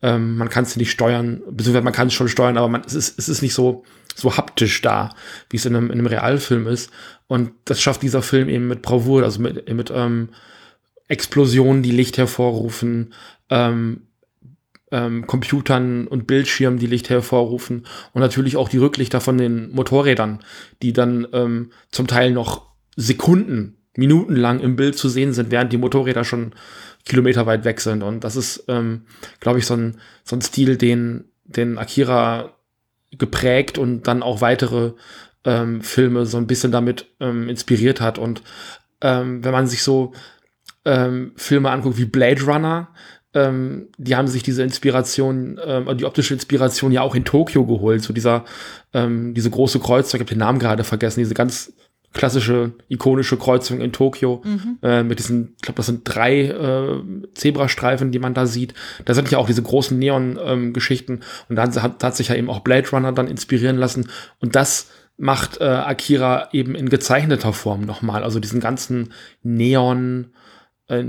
Ähm, man kann es nicht steuern, beziehungsweise man kann es schon steuern, aber man, es, ist, es ist nicht so, so haptisch da, wie es in einem, in einem Realfilm ist. Und das schafft dieser Film eben mit Bravour, also mit, mit ähm, Explosionen, die Licht hervorrufen, ähm, ähm, Computern und Bildschirmen, die Licht hervorrufen und natürlich auch die Rücklichter von den Motorrädern, die dann ähm, zum Teil noch Sekunden, Minuten lang im Bild zu sehen sind, während die Motorräder schon kilometerweit weg sind. Und das ist, ähm, glaube ich, so ein, so ein Stil, den, den Akira geprägt und dann auch weitere ähm, Filme so ein bisschen damit ähm, inspiriert hat. Und ähm, wenn man sich so ähm, Filme anguckt wie Blade Runner, ähm, die haben sich diese Inspiration, ähm, die optische Inspiration ja auch in Tokio geholt, so dieser, ähm, diese große Kreuzung, ich habe den Namen gerade vergessen, diese ganz klassische, ikonische Kreuzung in Tokio mhm. äh, mit diesen, ich glaube, das sind drei äh, Zebrastreifen, die man da sieht. Da sind ja auch diese großen Neon-Geschichten ähm, und da hat, hat sich ja eben auch Blade Runner dann inspirieren lassen und das macht äh, Akira eben in gezeichneter Form nochmal, also diesen ganzen Neon, äh,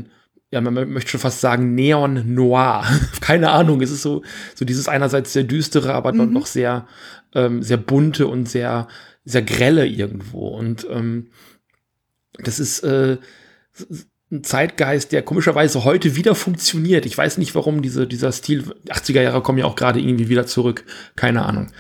ja, man möchte schon fast sagen, Neon Noir. <laughs> Keine Ahnung, es ist so, so dieses einerseits sehr düstere, aber mhm. noch sehr, ähm, sehr bunte und sehr, sehr grelle irgendwo. Und ähm, das ist äh, ein Zeitgeist, der komischerweise heute wieder funktioniert. Ich weiß nicht, warum diese, dieser Stil, 80er Jahre kommen ja auch gerade irgendwie wieder zurück. Keine Ahnung.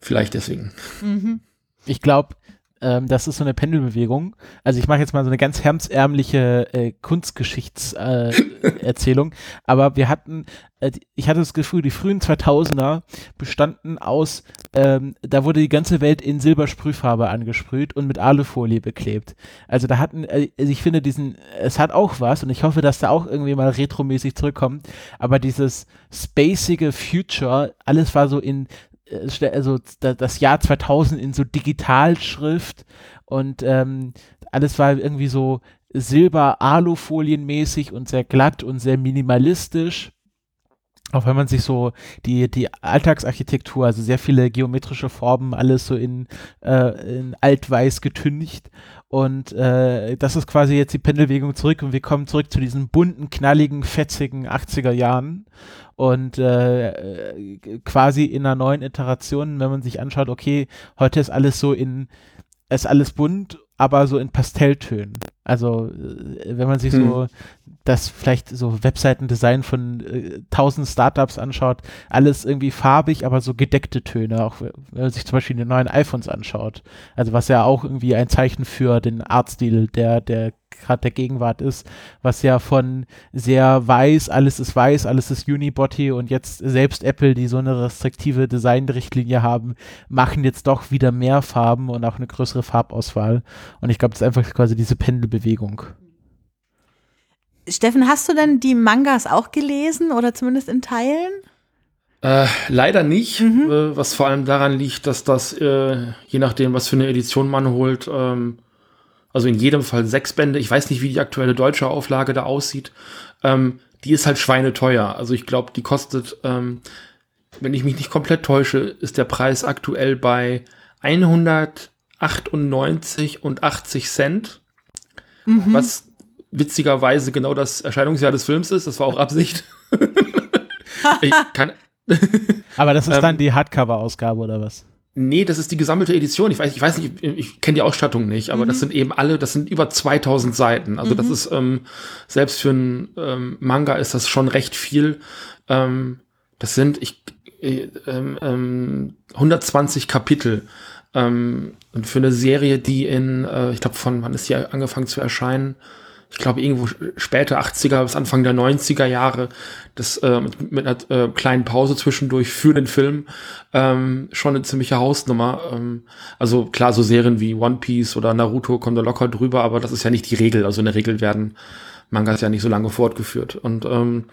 Vielleicht deswegen. Mhm. Ich glaube, Ähm, das ist so eine Pendelbewegung. Also ich mache jetzt mal so eine ganz hemdsärmliche äh, Kunstgeschichtserzählung. Äh, aber wir hatten, äh, ich hatte das Gefühl, die frühen 2000er bestanden aus, ähm, da wurde die ganze Welt in Silbersprühfarbe angesprüht und mit Alufolie beklebt. Also da hatten, äh, also ich finde diesen, es hat auch was und ich hoffe, dass da auch irgendwie mal retromäßig zurückkommt. Aber dieses spacige Future, alles war so in also das Jahr 2000 in so Digitalschrift und ähm, alles war irgendwie so Silber-Alufolienmäßig und sehr glatt und sehr minimalistisch. Auch wenn man sich so die, die Alltagsarchitektur, also sehr viele geometrische Formen, alles so in, äh, in altweiß getüncht. Und äh, das ist quasi jetzt die Pendelbewegung zurück und wir kommen zurück zu diesen bunten, knalligen, fetzigen 80er Jahren. Und äh, quasi in einer neuen Iteration, wenn man sich anschaut, okay, heute ist alles so in, ist alles bunt, aber so in Pastelltönen. Also äh, wenn man sich hm. so das vielleicht so Webseitendesign von äh, tausend Startups anschaut, alles irgendwie farbig, aber so gedeckte Töne, auch wenn man sich zum Beispiel die neuen iPhones anschaut. Also was ja auch irgendwie ein Zeichen für den Artstil der, der gerade der Gegenwart ist, was ja von sehr weiß, alles ist weiß, alles ist Unibody und jetzt selbst Apple, die so eine restriktive Designrichtlinie haben, machen jetzt doch wieder mehr Farben und auch eine größere Farbauswahl. Und ich glaube, das ist einfach quasi diese Pendelbewegung. Steffen, hast du denn die Mangas auch gelesen oder zumindest in Teilen? Äh, leider nicht, mhm. äh, was vor allem daran liegt, dass das, äh, je nachdem, was für eine Edition man holt, ähm, also in jedem Fall sechs Bände, ich weiß nicht, wie die aktuelle deutsche Auflage da aussieht, ähm, die ist halt schweineteuer. Also ich glaube, die kostet, ähm, wenn ich mich nicht komplett täusche, ist der Preis aktuell bei 198 und 80 Cent, mhm. was witzigerweise genau das Erscheinungsjahr des Films ist. Das war auch Absicht. <laughs> ich kann <laughs> <laughs> Aber das ist dann ähm, die Hardcover-Ausgabe oder was? Nee, das ist die gesammelte Edition. Ich weiß, ich weiß nicht, ich, ich kenne die Ausstattung nicht, aber mhm. das sind eben alle, das sind über 2000 Seiten. Also mhm. das ist ähm, selbst für einen ähm, Manga ist das schon recht viel. Ähm, das sind ich äh, ähm, 120 ähm, Kapitel. Ähm, und für eine Serie, die in, äh, ich glaube, von wann ist die angefangen zu erscheinen? Ich glaube, irgendwo später 80er bis Anfang der 90er Jahre, das äh, mit, mit einer äh, kleinen Pause zwischendurch für den Film ähm, schon eine ziemliche Hausnummer. Ähm, also klar, so Serien wie One Piece oder Naruto kommen da locker drüber, aber das ist ja nicht die Regel. Also in der Regel werden Mangas ja nicht so lange fortgeführt. Und ähm,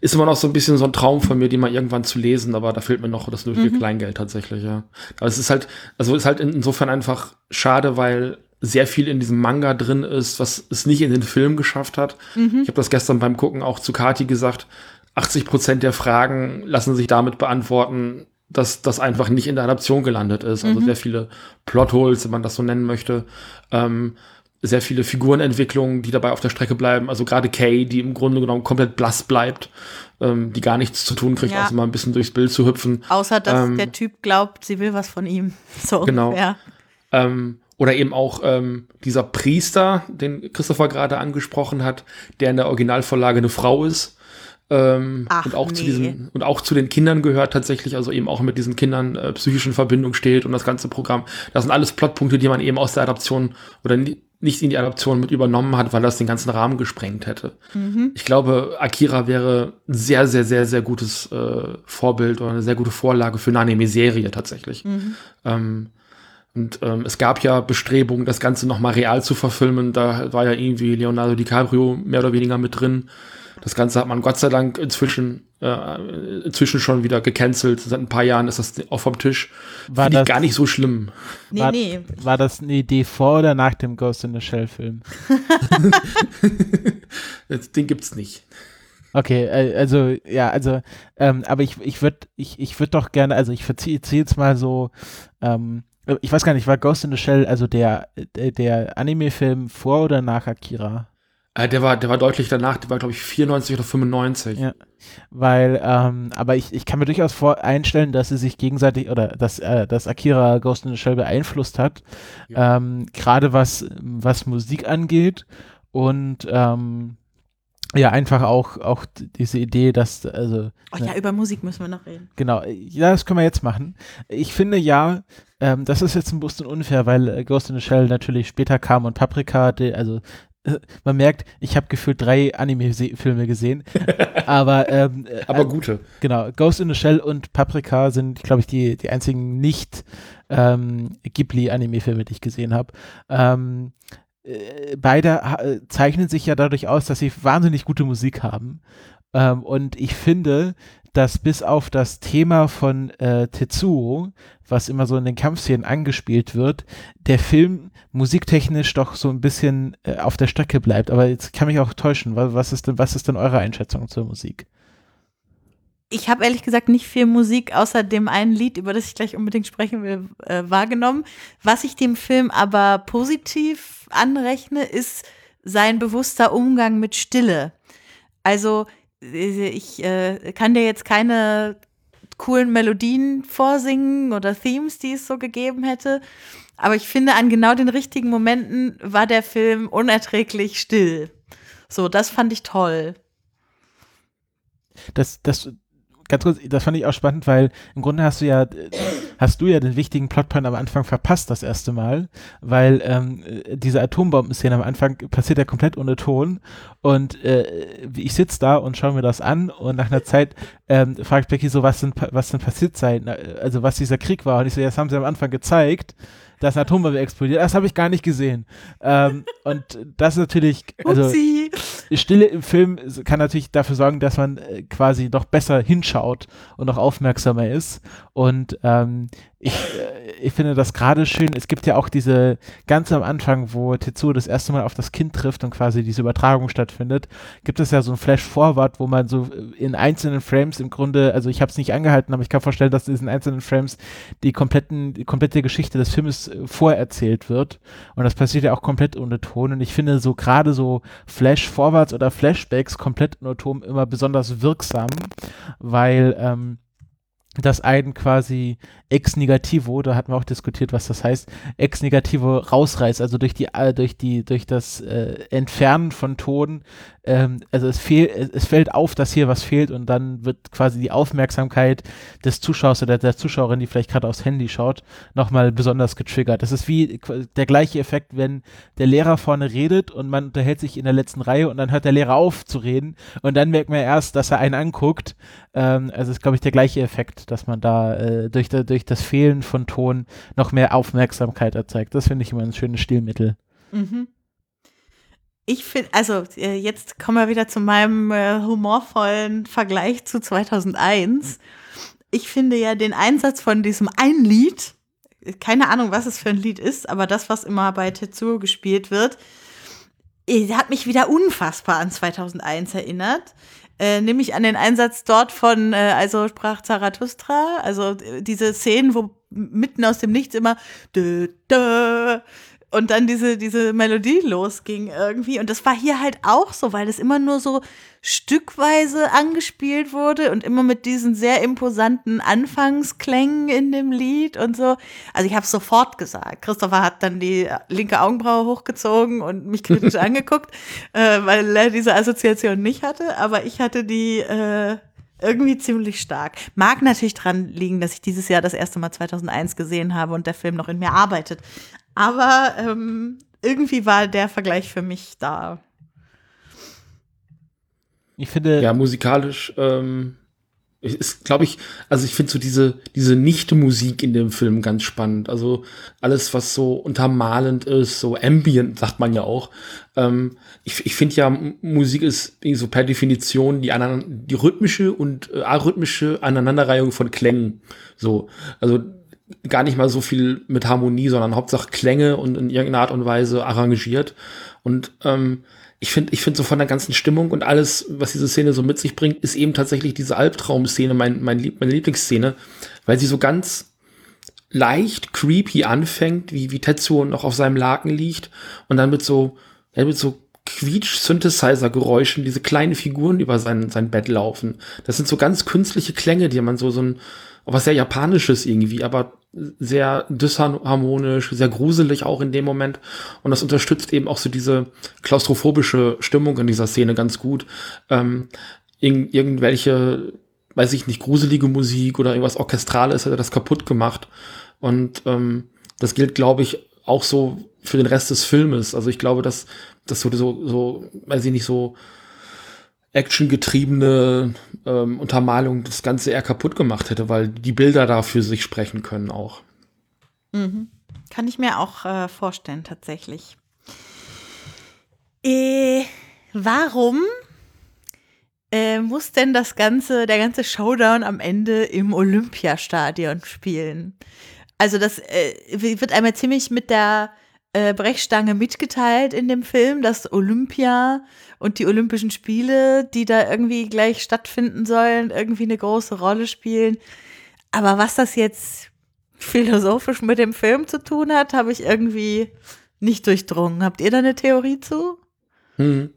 ist immer noch so ein bisschen so ein Traum von mir, die mal irgendwann zu lesen, aber da fehlt mir noch das nötige mhm. Kleingeld tatsächlich, ja. Aber es ist halt, also ist halt insofern einfach schade, weil sehr viel in diesem Manga drin ist, was es nicht in den Film geschafft hat. Mhm. Ich habe das gestern beim Gucken auch zu Kati gesagt. 80 Prozent der Fragen lassen sich damit beantworten, dass das einfach nicht in der Adaption gelandet ist. Also mhm. sehr viele Plotholes, wenn man das so nennen möchte. Ähm, sehr viele Figurenentwicklungen, die dabei auf der Strecke bleiben. Also gerade Kay, die im Grunde genommen komplett blass bleibt, ähm, die gar nichts zu tun kriegt, ja. außer mal ein bisschen durchs Bild zu hüpfen. Außer dass ähm, der Typ glaubt, sie will was von ihm. <laughs> So genau. Ähm, oder eben auch ähm, dieser Priester, den Christopher gerade angesprochen hat, der in der Originalvorlage eine Frau ist. Ähm, Ach, und auch nee. zu diesen und auch zu den Kindern gehört tatsächlich, also eben auch mit diesen Kindern äh, psychischen Verbindung steht und das ganze Programm. Das sind alles Plotpunkte, die man eben aus der Adaption oder nicht in die Adaption mit übernommen hat, weil das den ganzen Rahmen gesprengt hätte. Mhm. Ich glaube, Akira wäre ein sehr, sehr, sehr, sehr gutes äh, Vorbild oder eine sehr gute Vorlage für eine Anime-Serie tatsächlich. Mhm. Ähm, und ähm, es gab ja Bestrebungen, das Ganze nochmal real zu verfilmen. Da war ja irgendwie Leonardo DiCaprio mehr oder weniger mit drin. Das Ganze hat man Gott sei Dank inzwischen, äh, inzwischen schon wieder gecancelt. Seit ein paar Jahren ist das auch vom Tisch. War Finde das gar nicht so schlimm. Nee, war, nee. war das eine Idee vor oder nach dem Ghost in the Shell Film? <laughs> Den gibt's nicht. Okay, äh, also ja, also, ähm, aber ich, ich würde ich, ich würd doch gerne, also ich verziehe jetzt mal so, ähm, ich weiß gar nicht, war Ghost in the Shell, also der, der, der Anime-Film vor oder nach Akira? Äh, der war, der war deutlich danach, der war, glaube ich, 94 oder 95. Ja. Weil, ähm, aber ich, ich kann mir durchaus vor einstellen, dass sie sich gegenseitig oder dass, äh, dass Akira Ghost in the Shell beeinflusst hat. Ja. Ähm, Gerade was, was Musik angeht und ähm, ja, einfach auch, auch diese Idee, dass, also. Oh ja, über Musik müssen wir noch reden. Genau, ja, das können wir jetzt machen. Ich finde ja, ähm, das ist jetzt ein bisschen unfair, weil äh, Ghost in the Shell natürlich später kam und Paprika, die, also äh, man merkt, ich habe gefühlt drei Anime-Filme gesehen, <laughs> aber ähm, aber gute. Genau, Ghost in the Shell und Paprika sind, glaube ich, die, die einzigen nicht ähm, Ghibli-Anime-Filme, die ich gesehen habe. Ähm, äh, beide äh, zeichnen sich ja dadurch aus, dass sie wahnsinnig gute Musik haben. Ähm, und ich finde, dass bis auf das Thema von äh, Tetsuo, was immer so in den Kampfszenen angespielt wird, der Film musiktechnisch doch so ein bisschen äh, auf der Strecke bleibt. Aber jetzt kann mich auch täuschen. Was, ist denn, was ist denn eure Einschätzung zur Musik? Ich habe ehrlich gesagt nicht viel Musik außer dem einen Lied, über das ich gleich unbedingt sprechen will, äh, wahrgenommen. Was ich dem Film aber positiv anrechne, ist sein bewusster Umgang mit Stille. Also äh, ich äh, kann dir jetzt keine coolen Melodien vorsingen oder Themes, die es so gegeben hätte. Aber ich finde, an genau den richtigen Momenten war der Film unerträglich still. So, das fand ich toll. Das, das, ganz kurz, das fand ich auch spannend, weil im Grunde hast du ja, hast du ja den wichtigen Plotpoint am Anfang verpasst das erste Mal, weil ähm, diese Atombomben-Szene am Anfang passiert ja komplett ohne Ton und äh, ich sitze da und schaue mir das an und nach einer Zeit ähm, fragt Becky so, was denn, was denn passiert sei, also was dieser Krieg war und ich so, ja, das haben sie am Anfang gezeigt dass eine Atombombe explodiert. Das habe ich gar nicht gesehen. Ähm, und das ist natürlich, also Upsi. Stille im Film kann natürlich dafür sorgen, dass man äh, quasi noch besser hinschaut und noch aufmerksamer ist. Und ähm, ich, äh, ich finde das gerade schön. Es gibt ja auch diese ganz am Anfang, wo Tetsuo das erste Mal auf das Kind trifft und quasi diese Übertragung stattfindet, gibt es ja so ein Flash-Forward, wo man so in einzelnen Frames im Grunde, also ich habe es nicht angehalten, aber ich kann vorstellen, dass in diesen einzelnen Frames die kompletten, die komplette Geschichte des Filmes äh, vorerzählt wird. Und das passiert ja auch komplett ohne Ton. Und ich finde so gerade so Flash-Forwards oder Flashbacks komplett ohne Ton immer besonders wirksam, weil ähm, das einen quasi ex negativo, da hatten wir auch diskutiert, was das heißt, ex negativo rausreißt, also durch die, äh, durch die, durch das äh, Entfernen von Ton, ähm, also es fehlt, es fällt auf, dass hier was fehlt und dann wird quasi die Aufmerksamkeit des Zuschauers oder der Zuschauerin, die vielleicht gerade aufs Handy schaut, nochmal besonders getriggert. Das ist wie der gleiche Effekt, wenn der Lehrer vorne redet und man unterhält sich in der letzten Reihe und dann hört der Lehrer auf zu reden und dann merkt man erst, dass er einen anguckt. Ähm, also ist, glaube ich, der gleiche Effekt, dass man da äh, durch, durch das Fehlen von Ton noch mehr Aufmerksamkeit erzeugt. Das finde ich immer ein schönes Stilmittel. Mhm. Ich finde, also äh, jetzt kommen wir wieder zu meinem äh, humorvollen Vergleich zu 2001. Ich finde ja den Einsatz von diesem ein Lied, keine Ahnung, was es für ein Lied ist, aber das, was immer bei Tetsuo gespielt wird, äh, hat mich wieder unfassbar an 2001 erinnert äh, nämlich an den Einsatz dort von, äh, also sprach Zarathustra, also äh, diese Szenen, wo mitten aus dem Nichts immer dö, dö, und dann diese, diese Melodie losging irgendwie. Und das war hier halt auch so, weil das immer nur so stückweise angespielt wurde und immer mit diesen sehr imposanten Anfangsklängen in dem Lied und so. Also ich habe es sofort gesagt. Christopher hat dann die linke Augenbraue hochgezogen und mich kritisch <laughs> angeguckt, äh, weil er diese Assoziation nicht hatte. Aber ich hatte die äh, irgendwie ziemlich stark. Mag natürlich dran liegen, dass ich dieses Jahr das erste Mal 2001 gesehen habe und der Film noch in mir arbeitet. Aber ähm, irgendwie war der Vergleich für mich da. Ich finde. Ja, musikalisch ähm, ist, glaube ich, also ich finde so diese, diese Nicht-Musik in dem Film ganz spannend. Also alles, was so untermalend ist, so ambient, sagt man ja auch. Ähm, ich ich finde ja, Musik ist so per Definition die, die rhythmische und äh, arrhythmische Aneinanderreihung von Klängen. So, also gar nicht mal so viel mit Harmonie, sondern Hauptsache Klänge und in irgendeiner Art und Weise arrangiert. Und ähm, ich finde, ich finde so von der ganzen Stimmung und alles, was diese Szene so mit sich bringt, ist eben tatsächlich diese Albtraum-Szene, mein, mein Lieb meine Lieblingsszene, weil sie so ganz leicht creepy anfängt, wie, wie Tetsuo noch auf seinem Laken liegt und dann mit so, ja, mit so Quietsch-Synthesizer-Geräuschen diese kleinen Figuren über sein, sein Bett laufen. Das sind so ganz künstliche Klänge, die man so, so ein, was sehr Japanisches irgendwie, aber sehr disharmonisch, sehr gruselig auch in dem Moment. Und das unterstützt eben auch so diese klaustrophobische Stimmung in dieser Szene ganz gut. Ähm, irg irgendwelche, weiß ich nicht, gruselige Musik oder irgendwas Orchestrales hat er das kaputt gemacht. Und ähm, das gilt, glaube ich, auch so für den Rest des Filmes. Also ich glaube, dass das so, so, so weiß ich nicht, so actiongetriebene ähm, Untermalung das Ganze eher kaputt gemacht hätte, weil die Bilder da für sich sprechen können auch. Mhm. Kann ich mir auch äh, vorstellen, tatsächlich. Äh, warum äh, muss denn das ganze, der ganze Showdown am Ende im Olympiastadion spielen? Also das äh, wird einmal ziemlich mit der äh, Brechstange mitgeteilt in dem Film, dass Olympia und die Olympischen Spiele, die da irgendwie gleich stattfinden sollen, irgendwie eine große Rolle spielen. Aber was das jetzt philosophisch mit dem Film zu tun hat, habe ich irgendwie nicht durchdrungen. Habt ihr da eine Theorie zu? Hm.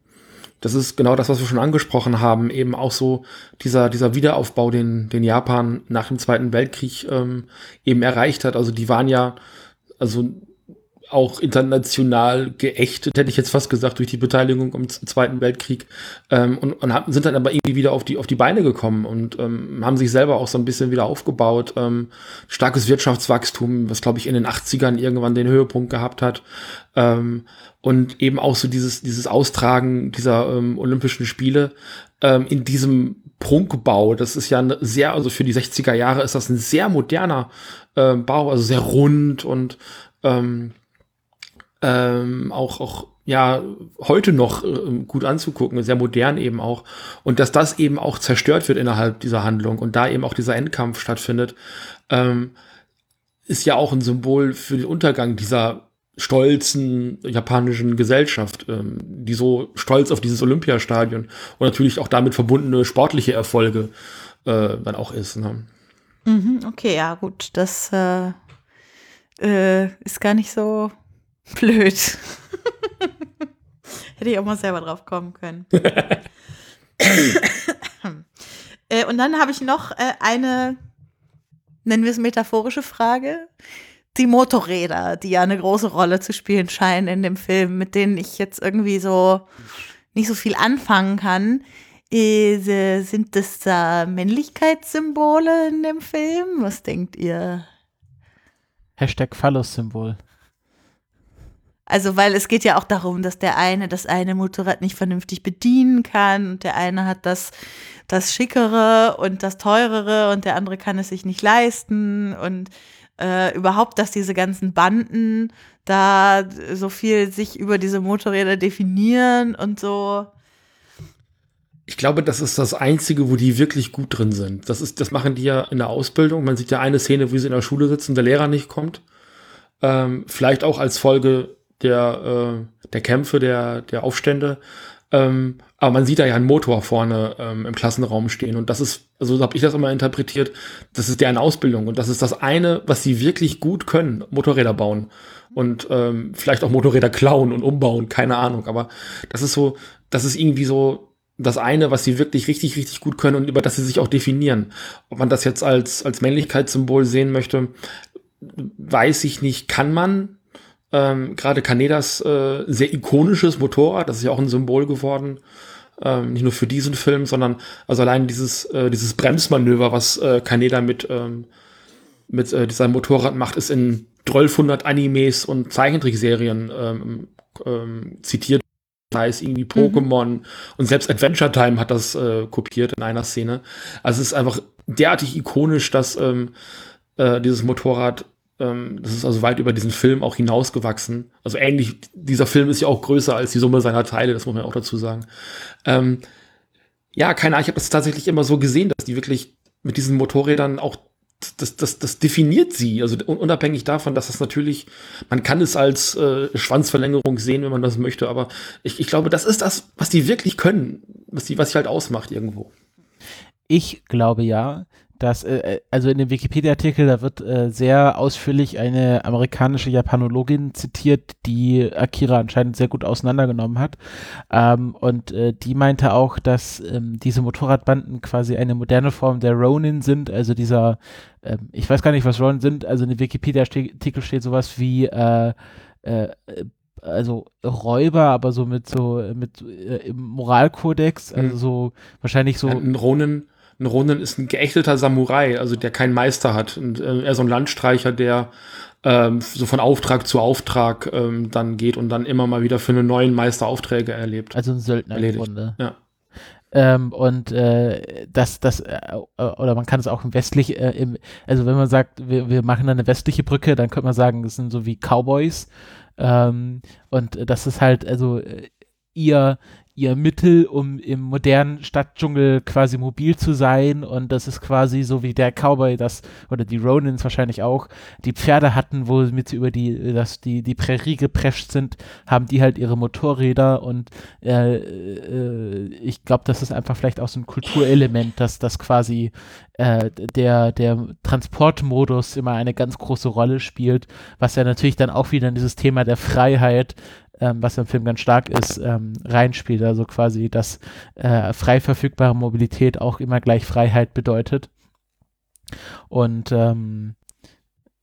Das ist genau das, was wir schon angesprochen haben. Eben auch so dieser, dieser Wiederaufbau, den, den Japan nach dem Zweiten Weltkrieg ähm, eben erreicht hat. Also die waren ja, also auch international geächtet, hätte ich jetzt fast gesagt, durch die Beteiligung im Zweiten Weltkrieg ähm, und, und haben, sind dann aber irgendwie wieder auf die, auf die Beine gekommen und ähm, haben sich selber auch so ein bisschen wieder aufgebaut. Ähm, starkes Wirtschaftswachstum, was glaube ich in den 80ern irgendwann den Höhepunkt gehabt hat. Ähm, und eben auch so dieses, dieses Austragen dieser ähm, Olympischen Spiele ähm, in diesem Prunkbau. Das ist ja ein sehr, also für die 60er Jahre ist das ein sehr moderner äh, Bau, also sehr rund und ähm, ähm, auch, auch ja heute noch äh, gut anzugucken, sehr modern eben auch. Und dass das eben auch zerstört wird innerhalb dieser Handlung und da eben auch dieser Endkampf stattfindet, ähm, ist ja auch ein Symbol für den Untergang dieser stolzen japanischen Gesellschaft, ähm, die so stolz auf dieses Olympiastadion und natürlich auch damit verbundene sportliche Erfolge äh, dann auch ist. Ne? Mhm, okay, ja gut, das äh, äh, ist gar nicht so <laughs> Blöd. <laughs> Hätte ich auch mal selber drauf kommen können. <laughs> äh, und dann habe ich noch äh, eine, nennen wir es metaphorische Frage. Die Motorräder, die ja eine große Rolle zu spielen scheinen in dem Film, mit denen ich jetzt irgendwie so nicht so viel anfangen kann. Äh, sind das da Männlichkeitssymbole in dem Film? Was denkt ihr? Hashtag Phallus-Symbol. Also, weil es geht ja auch darum, dass der eine das eine Motorrad nicht vernünftig bedienen kann und der eine hat das, das schickere und das teurere und der andere kann es sich nicht leisten und äh, überhaupt, dass diese ganzen Banden da so viel sich über diese Motorräder definieren und so. Ich glaube, das ist das Einzige, wo die wirklich gut drin sind. Das ist, das machen die ja in der Ausbildung. Man sieht ja eine Szene, wie sie in der Schule sitzen, der Lehrer nicht kommt. Ähm, vielleicht auch als Folge der, äh, der Kämpfe, der, der Aufstände. Ähm, aber man sieht da ja einen Motor vorne ähm, im Klassenraum stehen. Und das ist, also so habe ich das immer interpretiert, das ist deren Ausbildung. Und das ist das eine, was sie wirklich gut können, Motorräder bauen. Und ähm, vielleicht auch Motorräder klauen und umbauen, keine Ahnung. Aber das ist so, das ist irgendwie so das eine, was sie wirklich richtig, richtig gut können und über das sie sich auch definieren. Ob man das jetzt als, als Männlichkeitssymbol sehen möchte, weiß ich nicht. Kann man, ähm, Gerade Kanedas äh, sehr ikonisches Motorrad, das ist ja auch ein Symbol geworden. Ähm, nicht nur für diesen Film, sondern also allein dieses, äh, dieses Bremsmanöver, was äh, Kaneda mit, ähm, mit äh, diesem Motorrad macht, ist in 1200 Animes und Zeichentrickserien ähm, ähm, zitiert. Da ist irgendwie Pokémon mhm. und selbst Adventure Time hat das äh, kopiert in einer Szene. Also es ist einfach derartig ikonisch, dass ähm, äh, dieses Motorrad das ist also weit über diesen Film auch hinausgewachsen. Also ähnlich, dieser Film ist ja auch größer als die Summe seiner Teile, das muss man auch dazu sagen. Ähm, ja, keine Ahnung, ich habe das tatsächlich immer so gesehen, dass die wirklich mit diesen Motorrädern auch das, das, das definiert sie. Also unabhängig davon, dass das natürlich, man kann es als äh, Schwanzverlängerung sehen, wenn man das möchte, aber ich, ich glaube, das ist das, was die wirklich können, was die, was sie halt ausmacht irgendwo. Ich glaube ja, dass, äh, also in dem Wikipedia-Artikel, da wird äh, sehr ausführlich eine amerikanische Japanologin zitiert, die Akira anscheinend sehr gut auseinandergenommen hat. Ähm, und äh, die meinte auch, dass ähm, diese Motorradbanden quasi eine moderne Form der Ronin sind, also dieser, ähm, ich weiß gar nicht, was Ronin sind, also in dem Wikipedia-Artikel steht sowas wie, äh, äh, also Räuber, aber so mit so mit äh, im Moralkodex, also Mhm. so wahrscheinlich so ein Ronin, ein Ronin ist ein geächteter Samurai, also der keinen Meister hat. Und äh, eher so ein Landstreicher, der ähm, so von Auftrag zu Auftrag ähm, dann geht und dann immer mal wieder für einen neuen Meister Aufträge erlebt. Also ein Söldner im Grunde. Ja. Ähm, und äh, das, das, äh, oder man kann es auch im westlich, äh, im, also wenn man sagt, wir, wir machen eine westliche Brücke, dann könnte man sagen, das sind so wie Cowboys. Ähm, und äh, das ist halt, also äh, ihr, ihr Mittel, um im modernen Stadtdschungel quasi mobil zu sein. Und das ist quasi so wie der Cowboy, das, oder die Ronins wahrscheinlich auch, die Pferde hatten, womit sie über die, das, die, die Prärie geprescht sind, haben die halt ihre Motorräder und äh, äh, ich glaube, das ist einfach vielleicht auch so ein Kulturelement, dass das quasi äh, der, der Transportmodus immer eine ganz große Rolle spielt, was ja natürlich dann auch wieder in dieses Thema der Freiheit, ähm, was im Film ganz stark ist, ähm, reinspielt. Also quasi, dass äh, frei verfügbare Mobilität auch immer gleich Freiheit bedeutet. Und ähm,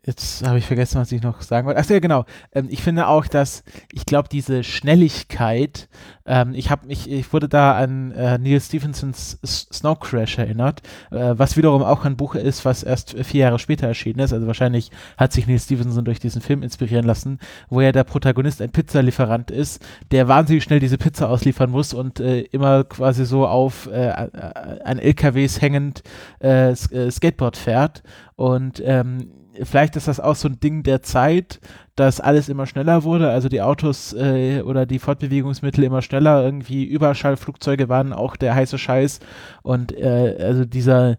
Jetzt habe ich vergessen, was ich noch sagen wollte. Achso, ja, genau. Ähm, ich finde auch, dass, ich glaube, diese Schnelligkeit, ähm, ich habe mich, ich wurde da an äh, Neil Stephensons Snow Crash erinnert, äh, was wiederum auch ein Buch ist, was erst vier Jahre später erschienen ist. Also wahrscheinlich hat sich Neil Stephenson durch diesen Film inspirieren lassen, wo ja der Protagonist ein Pizzalieferant ist, der wahnsinnig schnell diese Pizza ausliefern muss und äh, immer quasi so auf äh, an LKWs hängend äh, äh, Skateboard fährt. Und ähm, vielleicht ist das auch so ein Ding der Zeit, dass alles immer schneller wurde, also die Autos äh, oder die Fortbewegungsmittel immer schneller, irgendwie Überschallflugzeuge waren auch der heiße Scheiß. Und äh, also dieser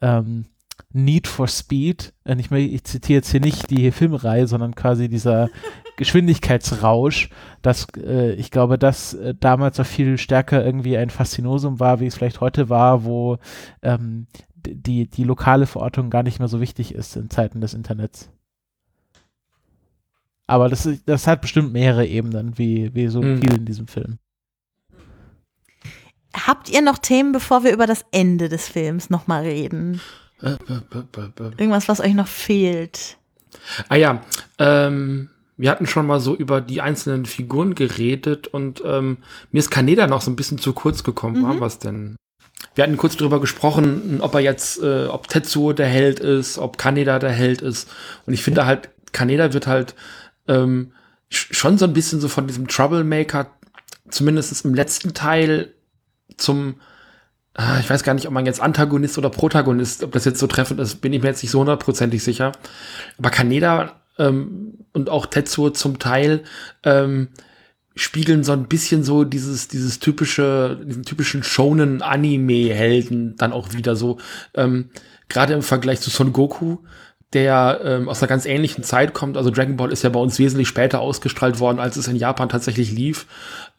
ähm, Need for Speed, äh, mehr, ich zitiere jetzt hier nicht die Filmreihe, sondern quasi dieser <laughs> Geschwindigkeitsrausch, dass äh, ich glaube, dass äh, damals noch viel stärker irgendwie ein Faszinosum war, wie es vielleicht heute war, wo ähm, die, die lokale Verortung gar nicht mehr so wichtig ist in Zeiten des Internets. Aber das, ist, das hat bestimmt mehrere Ebenen, wie, wie so Mhm. viel in diesem Film. Habt ihr noch Themen, bevor wir über das Ende des Films nochmal reden? Irgendwas, was euch noch fehlt? Ah ja, ähm, wir hatten schon mal so über die einzelnen Figuren geredet und ähm, mir ist Kaneda noch so ein bisschen zu kurz gekommen. Mhm. War was denn? Wir hatten kurz drüber gesprochen, ob er jetzt, äh, ob Tetsuo der Held ist, ob Kaneda der Held ist. Und ich finde halt, Kaneda wird halt ähm, sch- schon so ein bisschen so von diesem Troublemaker, zumindest im letzten Teil, zum Ah, ich weiß gar nicht, ob man jetzt Antagonist oder Protagonist, ob das jetzt so treffend ist, bin ich mir jetzt nicht so hundertprozentig sicher. Aber Kaneda ähm, und auch Tetsuo zum Teil ähm, spiegeln so ein bisschen so dieses, dieses typische, diesen typischen Shonen-Anime-Helden dann auch wieder so. Ähm, Gerade im Vergleich zu Son Goku, der ähm, aus einer ganz ähnlichen Zeit kommt. Also Dragon Ball ist ja bei uns wesentlich später ausgestrahlt worden, als es in Japan tatsächlich lief.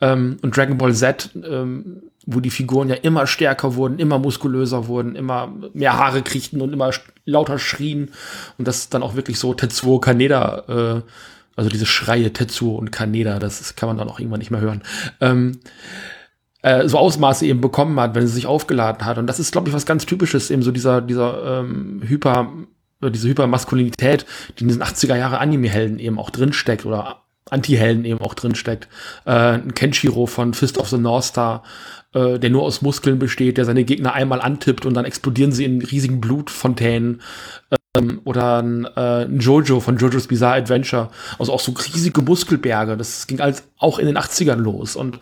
Ähm, und Dragon Ball Z, ähm, wo die Figuren ja immer stärker wurden, immer muskulöser wurden, immer mehr Haare kriegten und immer lauter schrien. Und das dann auch wirklich so Tetsuo Kaneda, äh, also diese Schreie Tetsuo und Kaneda, das kann man dann auch irgendwann nicht mehr hören. Ähm, äh, so Ausmaße eben bekommen hat, wenn sie sich aufgeladen hat. Und das ist, glaube ich, was ganz Typisches, eben so dieser, dieser ähm, Hyper, oder diese Hypermaskulinität, die in diesen 80er Jahre Anime-Helden eben auch drinsteckt oder Anti-Helden eben auch drinsteckt. Äh, ein Kenshiro von Fist of the North Star, äh, der nur aus Muskeln besteht, der seine Gegner einmal antippt und dann explodieren sie in riesigen Blutfontänen. Ähm, oder ein, äh, ein Jojo von Jojo's Bizarre Adventure. Also auch so riesige Muskelberge. Das ging als auch in den 80ern los. Und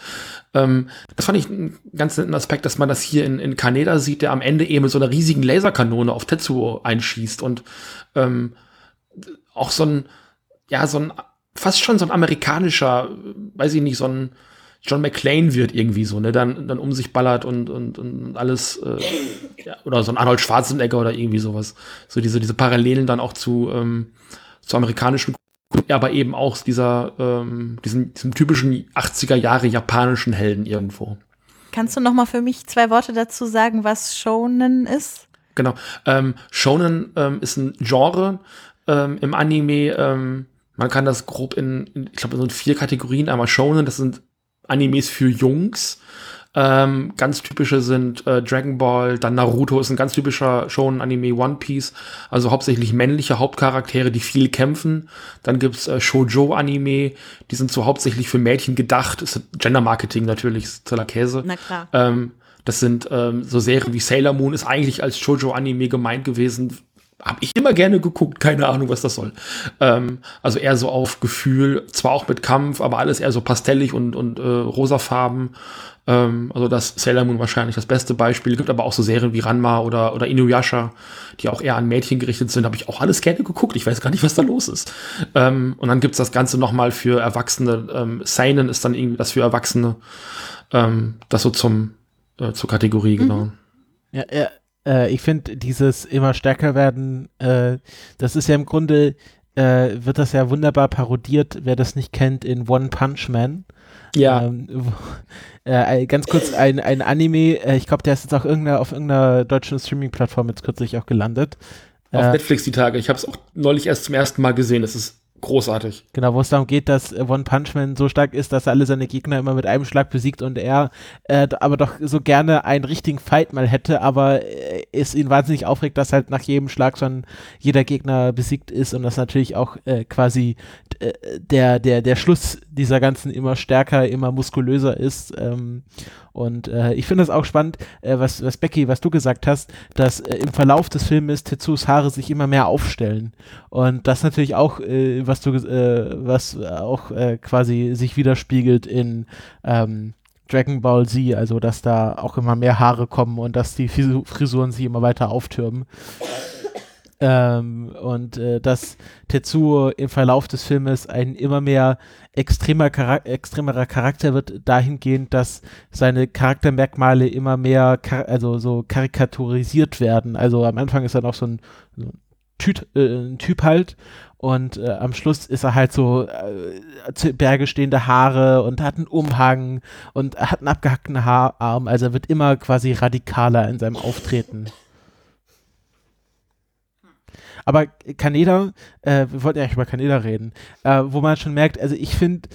ähm, das fand ich einen ganz netten Aspekt, dass man das hier in, in Kaneda sieht, der am Ende eben mit so einer riesigen Laserkanone auf Tetsuo einschießt und ähm, auch so ein, ja, so ein, fast schon so ein amerikanischer, weiß ich nicht, so ein John McClane wird irgendwie so, ne, dann, dann um sich ballert und, und, und alles, äh, ja, oder so ein Arnold Schwarzenegger oder irgendwie sowas. So diese, diese Parallelen dann auch zu, ähm, zu amerikanischen, aber eben auch dieser, ähm, diesen, diesem typischen 80er Jahre japanischen Helden irgendwo. Kannst du noch mal für mich zwei Worte dazu sagen, was Shonen ist? Genau. Ähm, Shonen ähm, ist ein Genre ähm, im Anime. Ähm, man kann das grob in, in ich glaube, so in vier Kategorien. Einmal Shonen, das sind Animes für Jungs. Ähm, ganz typische sind äh, Dragon Ball, dann Naruto ist ein ganz typischer Shonen-Anime, One Piece, also hauptsächlich männliche Hauptcharaktere, die viel kämpfen. Dann gibt's äh, Shoujo-Anime, die sind so hauptsächlich für Mädchen gedacht. Ist Gender-Marketing natürlich, ist toller Käse. Na klar. Ähm, das sind ähm, so Serien wie Sailor Moon, ist eigentlich als Shoujo-Anime gemeint gewesen. Hab ich immer gerne geguckt, keine Ahnung, was das soll. Ähm, also eher so auf Gefühl, zwar auch mit Kampf, aber alles eher so pastellig und, und äh, rosafarben. Ähm, also das Sailor Moon wahrscheinlich das beste Beispiel. Es gibt aber auch so Serien wie Ranma oder, oder Inuyasha, die auch eher an Mädchen gerichtet sind. Habe ich auch alles gerne geguckt. Ich weiß gar nicht, was da los ist. Ähm, und dann gibt's das Ganze noch mal für Erwachsene. Ähm, Seinen ist dann irgendwie das für Erwachsene. Ähm, das so zum, äh, zur Kategorie, genau. Ja, ja äh, ich finde dieses immer stärker werden, äh, das ist ja im Grunde, äh, wird das ja wunderbar parodiert, wer das nicht kennt, in One Punch Man. Ja. Ähm, wo, äh, ganz kurz ein, ein Anime, äh, ich glaube, der ist jetzt auch irgendeiner, auf irgendeiner deutschen Streaming-Plattform jetzt kürzlich auch gelandet. Auf Äh, Netflix die Tage. Ich habe es auch neulich erst zum ersten Mal gesehen. Das ist großartig. Genau, wo es darum geht, dass One Punch Man so stark ist, dass er alle seine Gegner immer mit einem Schlag besiegt und er äh, aber doch so gerne einen richtigen Fight mal hätte, aber äh, es ihn wahnsinnig aufregt, dass halt nach jedem Schlag schon jeder Gegner besiegt ist und das natürlich auch äh, quasi äh, der, der, der Schluss dieser ganzen immer stärker, immer muskulöser ist. Ähm, und äh, ich finde es auch spannend, äh, was, was Becky, was du gesagt hast, dass äh, im Verlauf des Filmes Tetsus Haare sich immer mehr aufstellen. Und das natürlich auch, äh, was du, äh, was auch äh, quasi sich widerspiegelt in ähm, Dragon Ball Z, also dass da auch immer mehr Haare kommen und dass die Frisuren sich immer weiter auftürmen. Ähm, und äh, dass Tetsuo im Verlauf des Filmes ein immer mehr extremer Charak extremerer Charakter wird, dahingehend, dass seine Charaktermerkmale immer mehr, also so karikaturisiert werden. Also am Anfang ist er noch so ein, so ein, Tüt, äh, Typ halt und äh, am Schluss ist er halt so äh, Berge stehende Haare und hat einen Umhang und hat einen abgehackten Haararm. Also er wird immer quasi radikaler in seinem Auftreten. Aber Kaneda, äh, wir wollten ja eigentlich über Kaneda reden, äh, wo man schon merkt, also ich finde,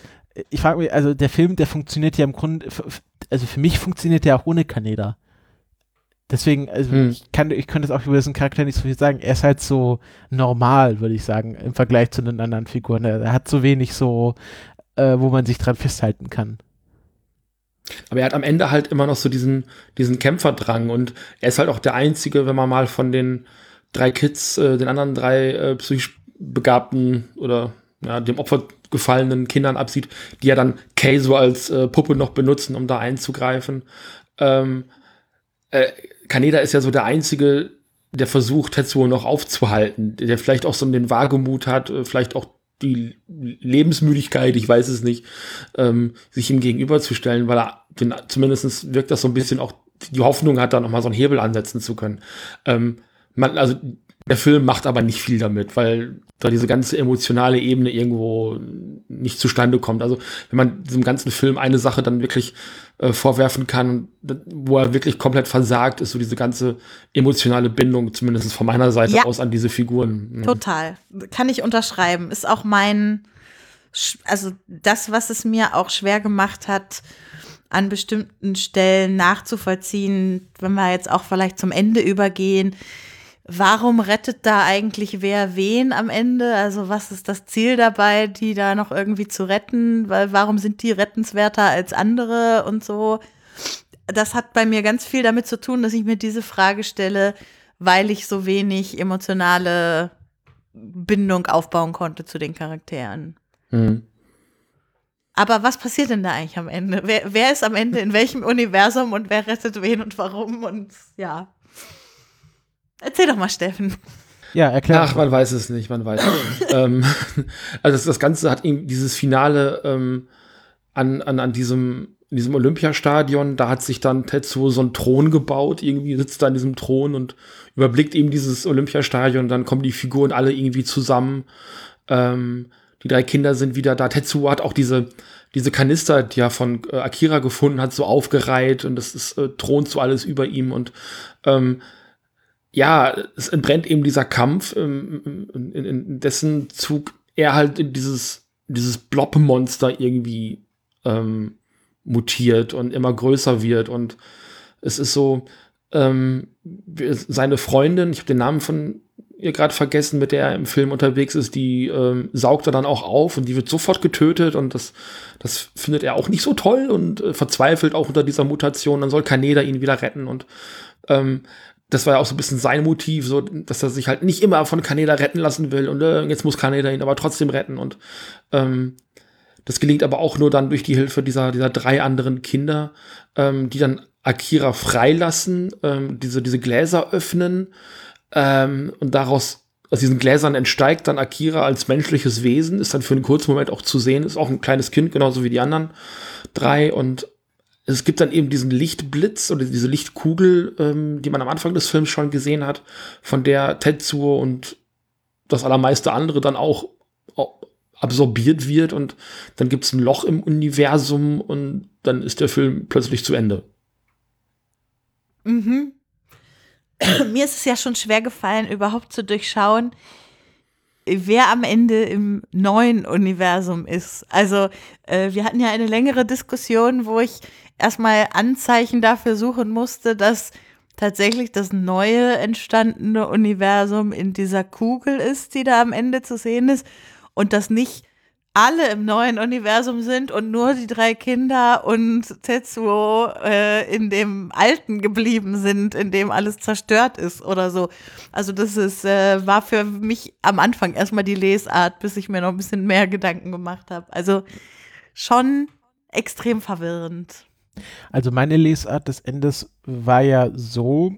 ich frage mich, also der Film, der funktioniert ja im Grunde, also für mich funktioniert der auch ohne Kaneda. Deswegen, also Hm. ich kann, ich könnte jetzt auch über diesen Charakter nicht so viel sagen. Er ist halt so normal, würde ich sagen, im Vergleich zu den anderen Figuren. Er, er hat so wenig so, äh, wo man sich dran festhalten kann. Aber er hat am Ende halt immer noch so diesen, diesen Kämpferdrang und er ist halt auch der Einzige, wenn man mal von den drei Kids, äh, den anderen drei äh, psychisch begabten oder ja, dem Opfer gefallenen Kindern absieht, die ja dann Kay so als äh, Puppe noch benutzen, um da einzugreifen. Ähm, äh, Kaneda ist ja so der Einzige, der versucht, Tetsuo noch aufzuhalten, der vielleicht auch so den Wagemut hat, äh, vielleicht auch die Lebensmüdigkeit, ich weiß es nicht, ähm, sich ihm gegenüberzustellen, weil er zumindest wirkt das so ein bisschen auch die Hoffnung hat, da nochmal so einen Hebel ansetzen zu können. Ähm, man, also der Film macht aber nicht viel damit, weil da diese ganze emotionale Ebene irgendwo nicht zustande kommt. Also wenn man diesem ganzen Film eine Sache dann wirklich äh, vorwerfen kann, wo er wirklich komplett versagt, ist so diese ganze emotionale Bindung, zumindest von meiner Seite Ja. aus, an diese Figuren. Mhm. Total. Kann ich unterschreiben. Ist auch mein, also das, was es mir auch schwer gemacht hat, an bestimmten Stellen nachzuvollziehen, wenn wir jetzt auch vielleicht zum Ende übergehen. Warum rettet da eigentlich wer wen am Ende? Also was ist das Ziel dabei, die da noch irgendwie zu retten? Weil warum sind die rettenswerter als andere und so? Das hat bei mir ganz viel damit zu tun, dass ich mir diese Frage stelle, weil ich so wenig emotionale Bindung aufbauen konnte zu den Charakteren. Mhm. Aber was passiert denn da eigentlich am Ende? Wer, wer ist am Ende in welchem Universum und wer rettet wen und warum? Und ja. Erzähl doch mal, Steffen. Ja, erklär. Ach, man weiß es nicht, man weiß es nicht. <laughs> ähm, also das, das Ganze hat eben dieses Finale ähm, an, an, an diesem, in diesem Olympiastadion, da hat sich dann Tetsuo so einen Thron gebaut, irgendwie sitzt da in diesem Thron und überblickt eben dieses Olympiastadion, dann kommen die Figuren alle irgendwie zusammen. Ähm, die drei Kinder sind wieder da. Tetsuo hat auch diese, diese Kanister, die er von äh, Akira gefunden hat, so aufgereiht und das ist, äh, thront so alles über ihm und ähm, ja, es entbrennt eben dieser Kampf, ähm, in, in, dessen Zug er halt in dieses, dieses Blob-Monster irgendwie ähm, mutiert und immer größer wird. Und es ist so, ähm, seine Freundin, ich habe den Namen von ihr gerade vergessen, mit der er im Film unterwegs ist, die ähm, saugt er dann auch auf und die wird sofort getötet und das, das findet er auch nicht so toll und äh, verzweifelt auch unter dieser Mutation. Dann soll Kaneda ihn wieder retten und ähm, das war ja auch so ein bisschen sein Motiv, so, dass er sich halt nicht immer von Kaneda retten lassen will und äh, jetzt muss Kaneda ihn aber trotzdem retten und ähm, das gelingt aber auch nur dann durch die Hilfe dieser, dieser drei anderen Kinder, ähm, die dann Akira freilassen, ähm, diese, diese Gläser öffnen ähm, und daraus aus diesen Gläsern entsteigt dann Akira als menschliches Wesen, ist dann für einen kurzen Moment auch zu sehen, ist auch ein kleines Kind, genauso wie die anderen drei und es gibt dann eben diesen Lichtblitz oder diese Lichtkugel, ähm, die man am Anfang des Films schon gesehen hat, von der Tetsuo und das allermeiste andere dann auch absorbiert wird und dann gibt es ein Loch im Universum und dann ist der Film plötzlich zu Ende. Mhm. <clears throat> Mir ist es ja schon schwer gefallen, überhaupt zu durchschauen, wer am Ende im neuen Universum ist. Also äh, wir hatten ja eine längere Diskussion, wo ich erstmal Anzeichen dafür suchen musste, dass tatsächlich das neue entstandene Universum in dieser Kugel ist, die da am Ende zu sehen ist und dass nicht alle im neuen Universum sind und nur die drei Kinder und Tetsuo äh, in dem alten geblieben sind, in dem alles zerstört ist oder so. Also das ist, äh, war für mich am Anfang erstmal die Lesart, bis ich mir noch ein bisschen mehr Gedanken gemacht habe. Also schon extrem verwirrend. Also meine Lesart des Endes war ja so,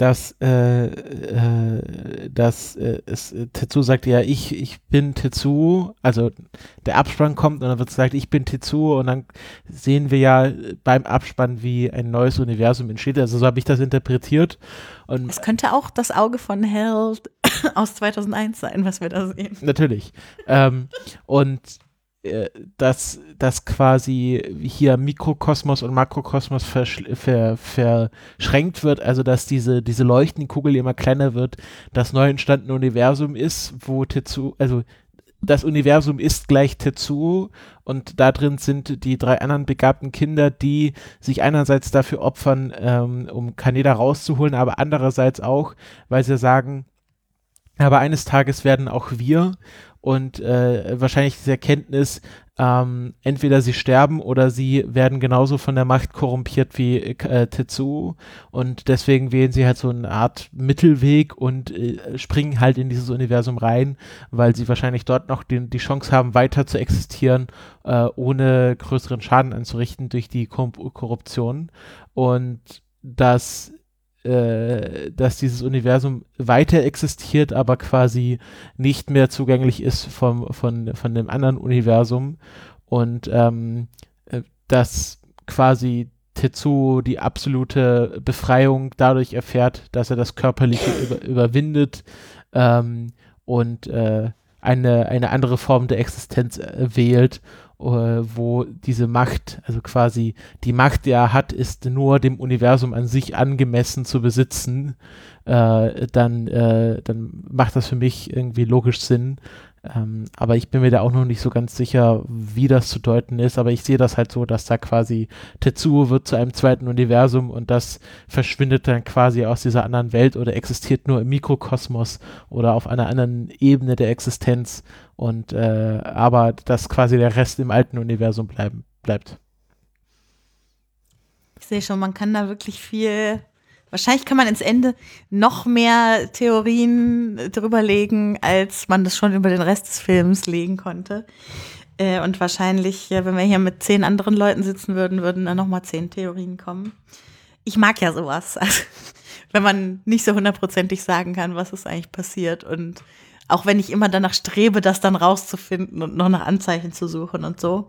dass, äh, äh, dass äh, es, äh, Tetsu sagt, ja, ich, ich bin Tetsu, also der Abspann kommt und dann wird gesagt, ich bin Tetsu und dann sehen wir ja beim Abspann, wie ein neues Universum entsteht. Also so habe ich das interpretiert. Und es könnte auch das Auge von Held <coughs> aus 2001 sein, was wir da sehen. Natürlich. ähm, und dass, dass quasi hier Mikrokosmos und Makrokosmos ver, verschränkt wird, also dass diese, diese leuchtende Kugel immer kleiner wird, das neu entstandene Universum ist, wo Tetsu, also das Universum ist gleich Tetsuo und da drin sind die drei anderen begabten Kinder, die sich einerseits dafür opfern, ähm, um Kaneda rauszuholen, aber andererseits auch, weil sie sagen, aber eines Tages werden auch wir und äh, wahrscheinlich diese Erkenntnis, ähm, entweder sie sterben oder sie werden genauso von der Macht korrumpiert wie äh, Tetsuo und deswegen wählen sie halt so eine Art Mittelweg und äh, springen halt in dieses Universum rein, weil sie wahrscheinlich dort noch den, die Chance haben, weiter zu existieren, äh, ohne größeren Schaden anzurichten durch die Korruption. Und das äh, dass dieses Universum weiter existiert, aber quasi nicht mehr zugänglich ist vom, von, von dem anderen Universum. Und ähm, äh, dass quasi Tetsuo die absolute Befreiung dadurch erfährt, dass er das Körperliche über, überwindet ähm, und äh, eine, eine andere Form der Existenz äh, wählt. äh, wo diese Macht, also quasi die Macht, die er hat, ist nur dem Universum an sich angemessen zu besitzen, äh, dann, äh, dann macht das für mich irgendwie logisch Sinn. Ähm, aber ich bin mir da auch noch nicht so ganz sicher, wie das zu deuten ist. Aber ich sehe das halt so, dass da quasi Tetsuo wird zu einem zweiten Universum und das verschwindet dann quasi aus dieser anderen Welt oder existiert nur im Mikrokosmos oder auf einer anderen Ebene der Existenz. Und äh, aber dass quasi der Rest im alten Universum bleiben, bleibt. Ich sehe schon, man kann da wirklich viel Wahrscheinlich kann man ins Ende noch mehr Theorien drüber legen, als man das schon über den Rest des Films legen konnte. Äh, und wahrscheinlich, wenn wir hier mit zehn anderen Leuten sitzen würden, würden da noch mal zehn Theorien kommen. Ich mag ja sowas. <laughs> Also, wenn man nicht so hundertprozentig sagen kann, was ist eigentlich passiert. Und auch wenn ich immer danach strebe, das dann rauszufinden und noch nach Anzeichen zu suchen und so.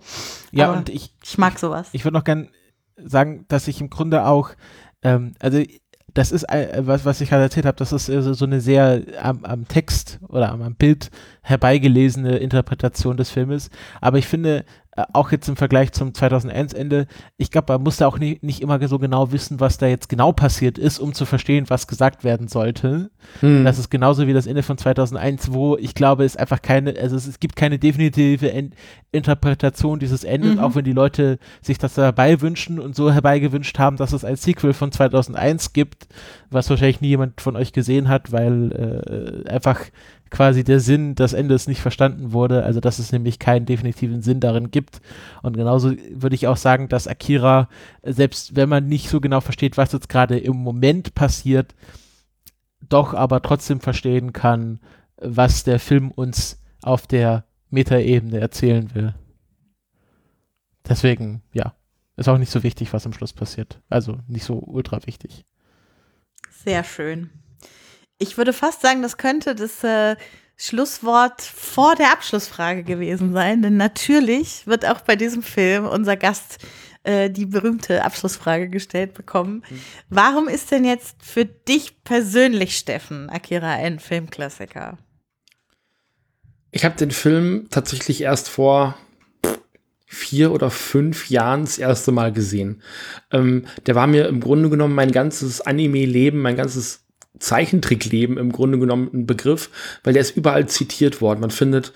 Ja, Aber und ich, ich mag sowas. Ich würde noch gern sagen, dass ich im Grunde auch, ähm, also das ist äh, was, was ich gerade erzählt habe, das ist äh, so eine sehr am, am Text oder am, am, Bild herbeigelesene Interpretation des Filmes. Aber ich finde, auch jetzt im Vergleich zum 2001 Ende, ich glaube, man muss da auch nie, nicht immer so genau wissen, was da jetzt genau passiert ist, um zu verstehen, was gesagt werden sollte. Hm. Das ist genauso wie das Ende von 2001, wo ich glaube, es einfach keine, also es, es gibt keine definitive Ent Interpretation dieses Endes, mhm. auch wenn die Leute sich das dabei wünschen und so herbeigewünscht haben, dass es ein Sequel von 2001 gibt, was wahrscheinlich nie jemand von euch gesehen hat, weil äh, einfach quasi der Sinn des Endes nicht verstanden wurde, also dass es nämlich keinen definitiven Sinn darin gibt. Und genauso würde ich auch sagen, dass Akira, selbst wenn man nicht so genau versteht, was jetzt gerade im Moment passiert, doch aber trotzdem verstehen kann, was der Film uns auf der Metaebene erzählen will. Deswegen, ja, ist auch nicht so wichtig, was am Schluss passiert. Also nicht so ultra wichtig. Sehr schön. Ich würde fast sagen, das könnte das äh, Schlusswort vor der Abschlussfrage gewesen sein, denn natürlich wird auch bei diesem Film unser Gast äh, die berühmte Abschlussfrage gestellt bekommen. Mhm. Warum ist denn jetzt für dich persönlich, Steffen, Akira ein Filmklassiker? Ich habe den Film tatsächlich erst vor vier oder fünf Jahren das erste Mal gesehen. Ähm, der war mir im Grunde genommen mein ganzes Anime-Leben, mein ganzes Zeichentrickleben im Grunde genommen ein Begriff, weil der ist überall zitiert worden. Man findet,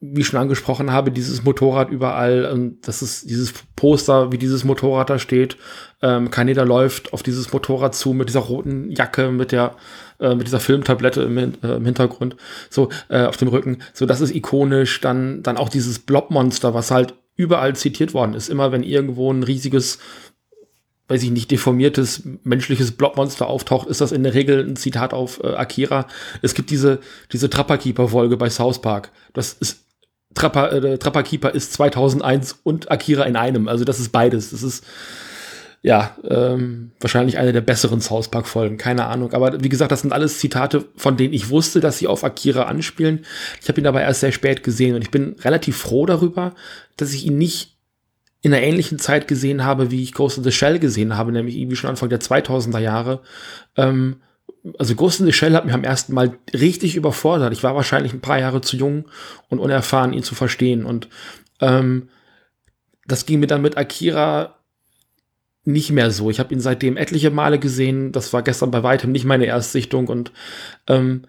wie ich schon angesprochen habe, dieses Motorrad überall. Und das ist dieses Poster, wie dieses Motorrad da steht. Ähm, Kaneda läuft auf dieses Motorrad zu mit dieser roten Jacke, mit der äh, mit dieser Filmtablette im, äh, im Hintergrund, so äh, auf dem Rücken. So, das ist ikonisch. Dann dann auch dieses Blobmonster, was halt überall zitiert worden ist. Immer wenn irgendwo ein riesiges weiß ich nicht, deformiertes menschliches Blobmonster auftaucht, ist das in der Regel ein Zitat auf äh, Akira. Es gibt diese, diese Trapper-Keeper-Folge bei South Park. Das ist Trapper, äh, Trapper ist 2001 und Akira in einem. Also das ist beides. Das ist ja ähm, wahrscheinlich eine der besseren South Park Folgen. Keine Ahnung. Aber wie gesagt, das sind alles Zitate, von denen ich wusste, dass sie auf Akira anspielen. Ich habe ihn aber erst sehr spät gesehen und ich bin relativ froh darüber, dass ich ihn nicht in einer ähnlichen Zeit gesehen habe, wie ich Ghost in the Shell gesehen habe, nämlich irgendwie schon Anfang der 2000er Jahre. Ähm, also Ghost in the Shell hat mich am ersten Mal richtig überfordert. Ich war wahrscheinlich ein paar Jahre zu jung und unerfahren, ihn zu verstehen. Und ähm, das ging mir dann mit Akira nicht mehr so. Ich habe ihn seitdem etliche Male gesehen. Das war gestern bei weitem nicht meine Erstsichtung. Und ähm,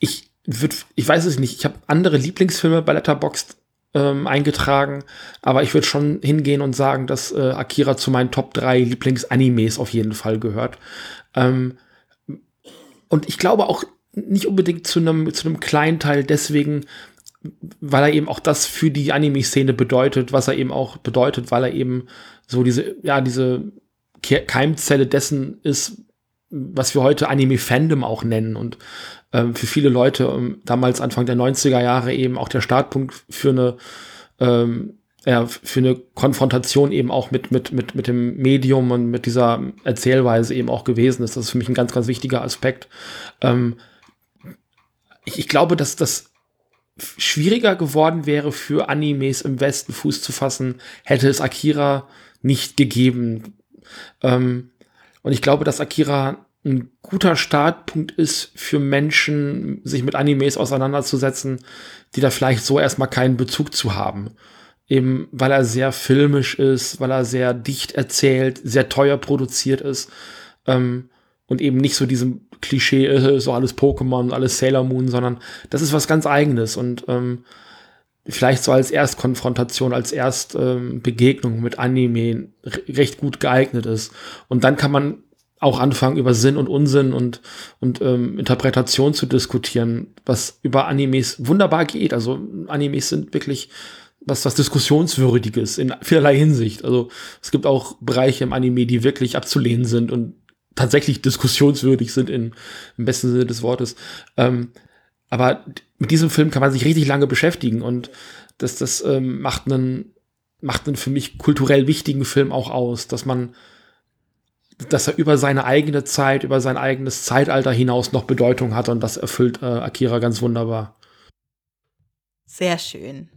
ich würde, ich weiß es nicht. Ich habe andere Lieblingsfilme bei Letterboxd ähm, eingetragen, aber ich würde schon hingehen und sagen, dass äh, Akira zu meinen Top 3 Lieblingsanimes auf jeden Fall gehört. Ähm, und ich glaube auch nicht unbedingt zu einem zu kleinen Teil deswegen, weil er eben auch das für die Anime-Szene bedeutet, was er eben auch bedeutet, weil er eben so diese, ja, diese Keimzelle dessen ist, was wir heute Anime-Fandom auch nennen und ähm, für viele Leute ähm, damals Anfang der 90er Jahre eben auch der Startpunkt für eine ähm, ja, für eine Konfrontation eben auch mit, mit, mit, mit dem Medium und mit dieser Erzählweise eben auch gewesen ist. Das ist für mich ein ganz, ganz wichtiger Aspekt. Ähm, ich, ich glaube, dass das schwieriger geworden wäre für Animes im Westen Fuß zu fassen, hätte es Akira nicht gegeben. Ähm, und ich glaube, dass Akira ein guter Startpunkt ist für Menschen, sich mit Animes auseinanderzusetzen, die da vielleicht so erstmal keinen Bezug zu haben. Eben weil er sehr filmisch ist, weil er sehr dicht erzählt, sehr teuer produziert ist ähm, und eben nicht so diesem Klischee, äh, so alles Pokémon, alles Sailor Moon, sondern das ist was ganz eigenes und ähm, vielleicht so als Erstkonfrontation, als Erstbegegnung ähm, mit Anime recht gut geeignet ist. Und dann kann man auch anfangen, über Sinn und Unsinn und, und ähm, Interpretation zu diskutieren, was über Animes wunderbar geht. Also Animes sind wirklich was, was Diskussionswürdiges in vielerlei Hinsicht. Also es gibt auch Bereiche im Anime, die wirklich abzulehnen sind und tatsächlich diskussionswürdig sind in, im besten Sinne des Wortes. Ähm, aber mit diesem Film kann man sich richtig lange beschäftigen und das, das ähm, macht einen, macht einen für mich kulturell wichtigen Film auch aus, dass man dass er über seine eigene Zeit, über sein eigenes Zeitalter hinaus noch Bedeutung hat und das erfüllt äh, Akira ganz wunderbar. Sehr schön.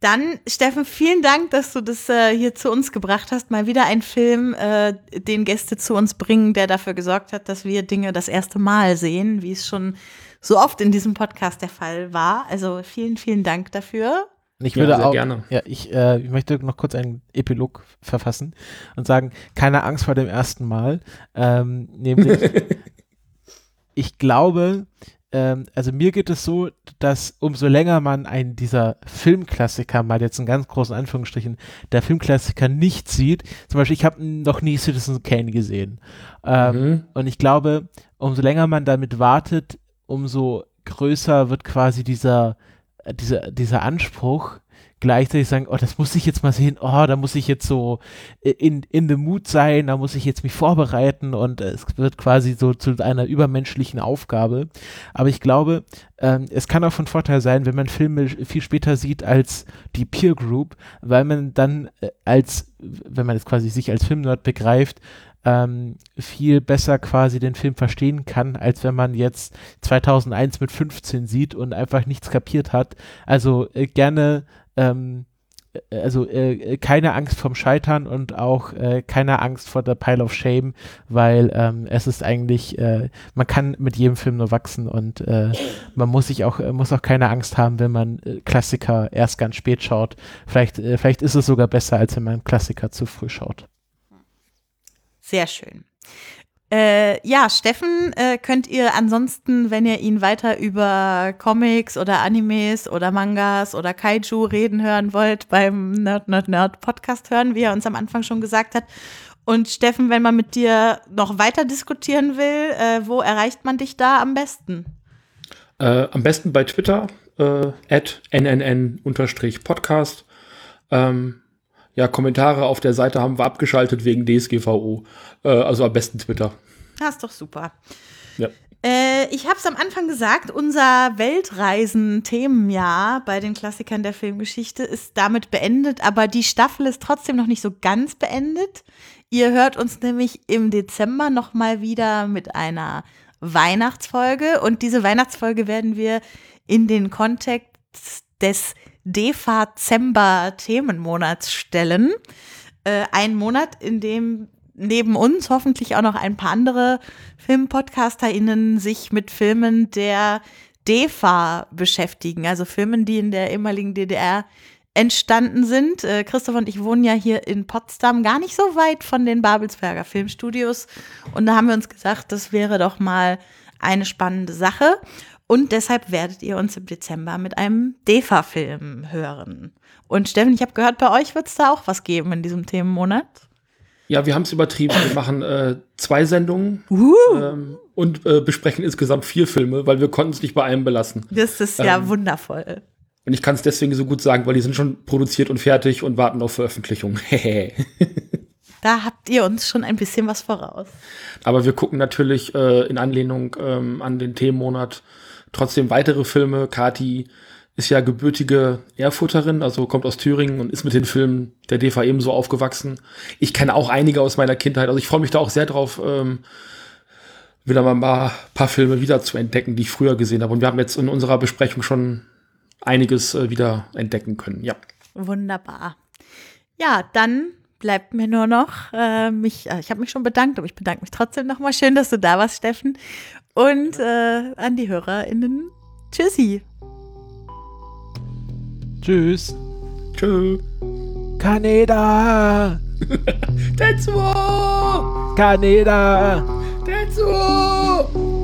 Dann, Steffen, vielen Dank, dass du das äh, hier zu uns gebracht hast. Mal wieder ein Film, äh, den Gäste zu uns bringen, der dafür gesorgt hat, dass wir Dinge das erste Mal sehen, wie es schon so oft in diesem Podcast der Fall war. Also vielen, vielen Dank dafür. Ich Ja, würde sehr auch, gerne. ja, ich, äh, ich möchte noch kurz einen Epilog verfassen und sagen, keine Angst vor dem ersten Mal. Ähm, nämlich, <laughs> ich glaube, ähm, also mir geht es so, dass umso länger man einen dieser Filmklassiker, mal jetzt in ganz großen Anführungsstrichen, der Filmklassiker nicht sieht, zum Beispiel, ich habe noch nie Citizen Kane gesehen. Ähm, Mhm. und ich glaube, umso länger man damit wartet, umso größer wird quasi dieser, dieser, dieser Anspruch, gleichzeitig sagen, oh, das muss ich jetzt mal sehen, oh, da muss ich jetzt so äh, in, in the mood sein, da muss ich jetzt mich vorbereiten und äh, es wird quasi so zu einer übermenschlichen Aufgabe. Aber ich glaube, ähm, es kann auch von Vorteil sein, wenn man Filme viel später sieht als die Peer Group, weil man dann äh, als, wenn man es quasi sich als Filmnerd begreift, ähm, viel besser quasi den Film verstehen kann, als wenn man jetzt 2001 mit 15 sieht und einfach nichts kapiert hat. Also äh, gerne, ähm, äh, also äh, keine Angst vom Scheitern und auch äh, keine Angst vor der Pile of Shame, weil ähm, es ist eigentlich, äh, man kann mit jedem Film nur wachsen und äh, man muss sich auch, äh, muss auch keine Angst haben, wenn man Klassiker erst ganz spät schaut. Vielleicht, vielleicht ist es sogar besser, als wenn man Klassiker zu früh schaut. Sehr schön. Äh, ja, Steffen äh, könnt ihr ansonsten, wenn ihr ihn weiter über Comics oder Animes oder Mangas oder Kaiju reden hören wollt, beim Nerd Nerd Nerd Podcast hören, wie er uns am Anfang schon gesagt hat. Und Steffen, wenn man mit dir noch weiter diskutieren will, äh, wo erreicht man dich da am besten? Äh, am besten bei Twitter, äh, at nnn-podcast. Ähm, ja, Kommentare auf der Seite haben wir abgeschaltet wegen DSGVO. Äh, also am besten Twitter. Das ist doch super. Ja. Äh, ich habe es am Anfang gesagt, unser Weltreisen-Themenjahr bei den Klassikern der Filmgeschichte ist damit beendet, aber die Staffel ist trotzdem noch nicht so ganz beendet. Ihr hört uns nämlich im Dezember noch mal wieder mit einer Weihnachtsfolge und diese Weihnachtsfolge werden wir in den Kontext des Dezember-Themenmonats stellen. Äh, ein Monat, in dem neben uns hoffentlich auch noch ein paar andere FilmpodcasterInnen sich mit Filmen der DEFA beschäftigen, also Filmen, die in der ehemaligen DDR entstanden sind. Äh, Christoph und ich wohnen ja hier in Potsdam, gar nicht so weit von den Babelsberger Filmstudios. Und da haben wir uns gesagt, das wäre doch mal eine spannende Sache. Und deshalb werdet ihr uns im Dezember mit einem DEFA-Film hören. Und Steffen, ich habe gehört, bei euch wird es da auch was geben in diesem Themenmonat. Ja, wir haben es übertrieben. Wir machen äh, zwei Sendungen Uh, ähm, und äh, besprechen insgesamt vier Filme, weil wir konnten es nicht bei einem belassen. das ist ja ähm, wundervoll. Und ich kann es deswegen so gut sagen, weil die sind schon produziert und fertig und warten auf Veröffentlichung. <laughs> Da habt ihr uns schon ein bisschen was voraus. Aber wir gucken natürlich äh, in Anlehnung ähm, an den Themenmonat trotzdem weitere Filme. Kati ist ja gebürtige Erfurterin, also kommt aus Thüringen und ist mit den Filmen der DV ebenso aufgewachsen. Ich kenne auch einige aus meiner Kindheit, also ich freue mich da auch sehr drauf, ähm, wieder mal ein paar, paar Filme wieder zu entdecken, die ich früher gesehen habe. Und wir haben jetzt in unserer Besprechung schon einiges äh, wieder entdecken können. Ja. Wunderbar. Ja, dann bleibt mir nur noch äh, mich, äh, ich habe mich schon bedankt, aber ich bedanke mich trotzdem nochmal. Schön, dass du da warst, Steffen. Und äh, an die HörerInnen, tschüssi. Tschüss. Tschö. Kaneda! <laughs> Tetsuo! Kaneda! Tetsuo!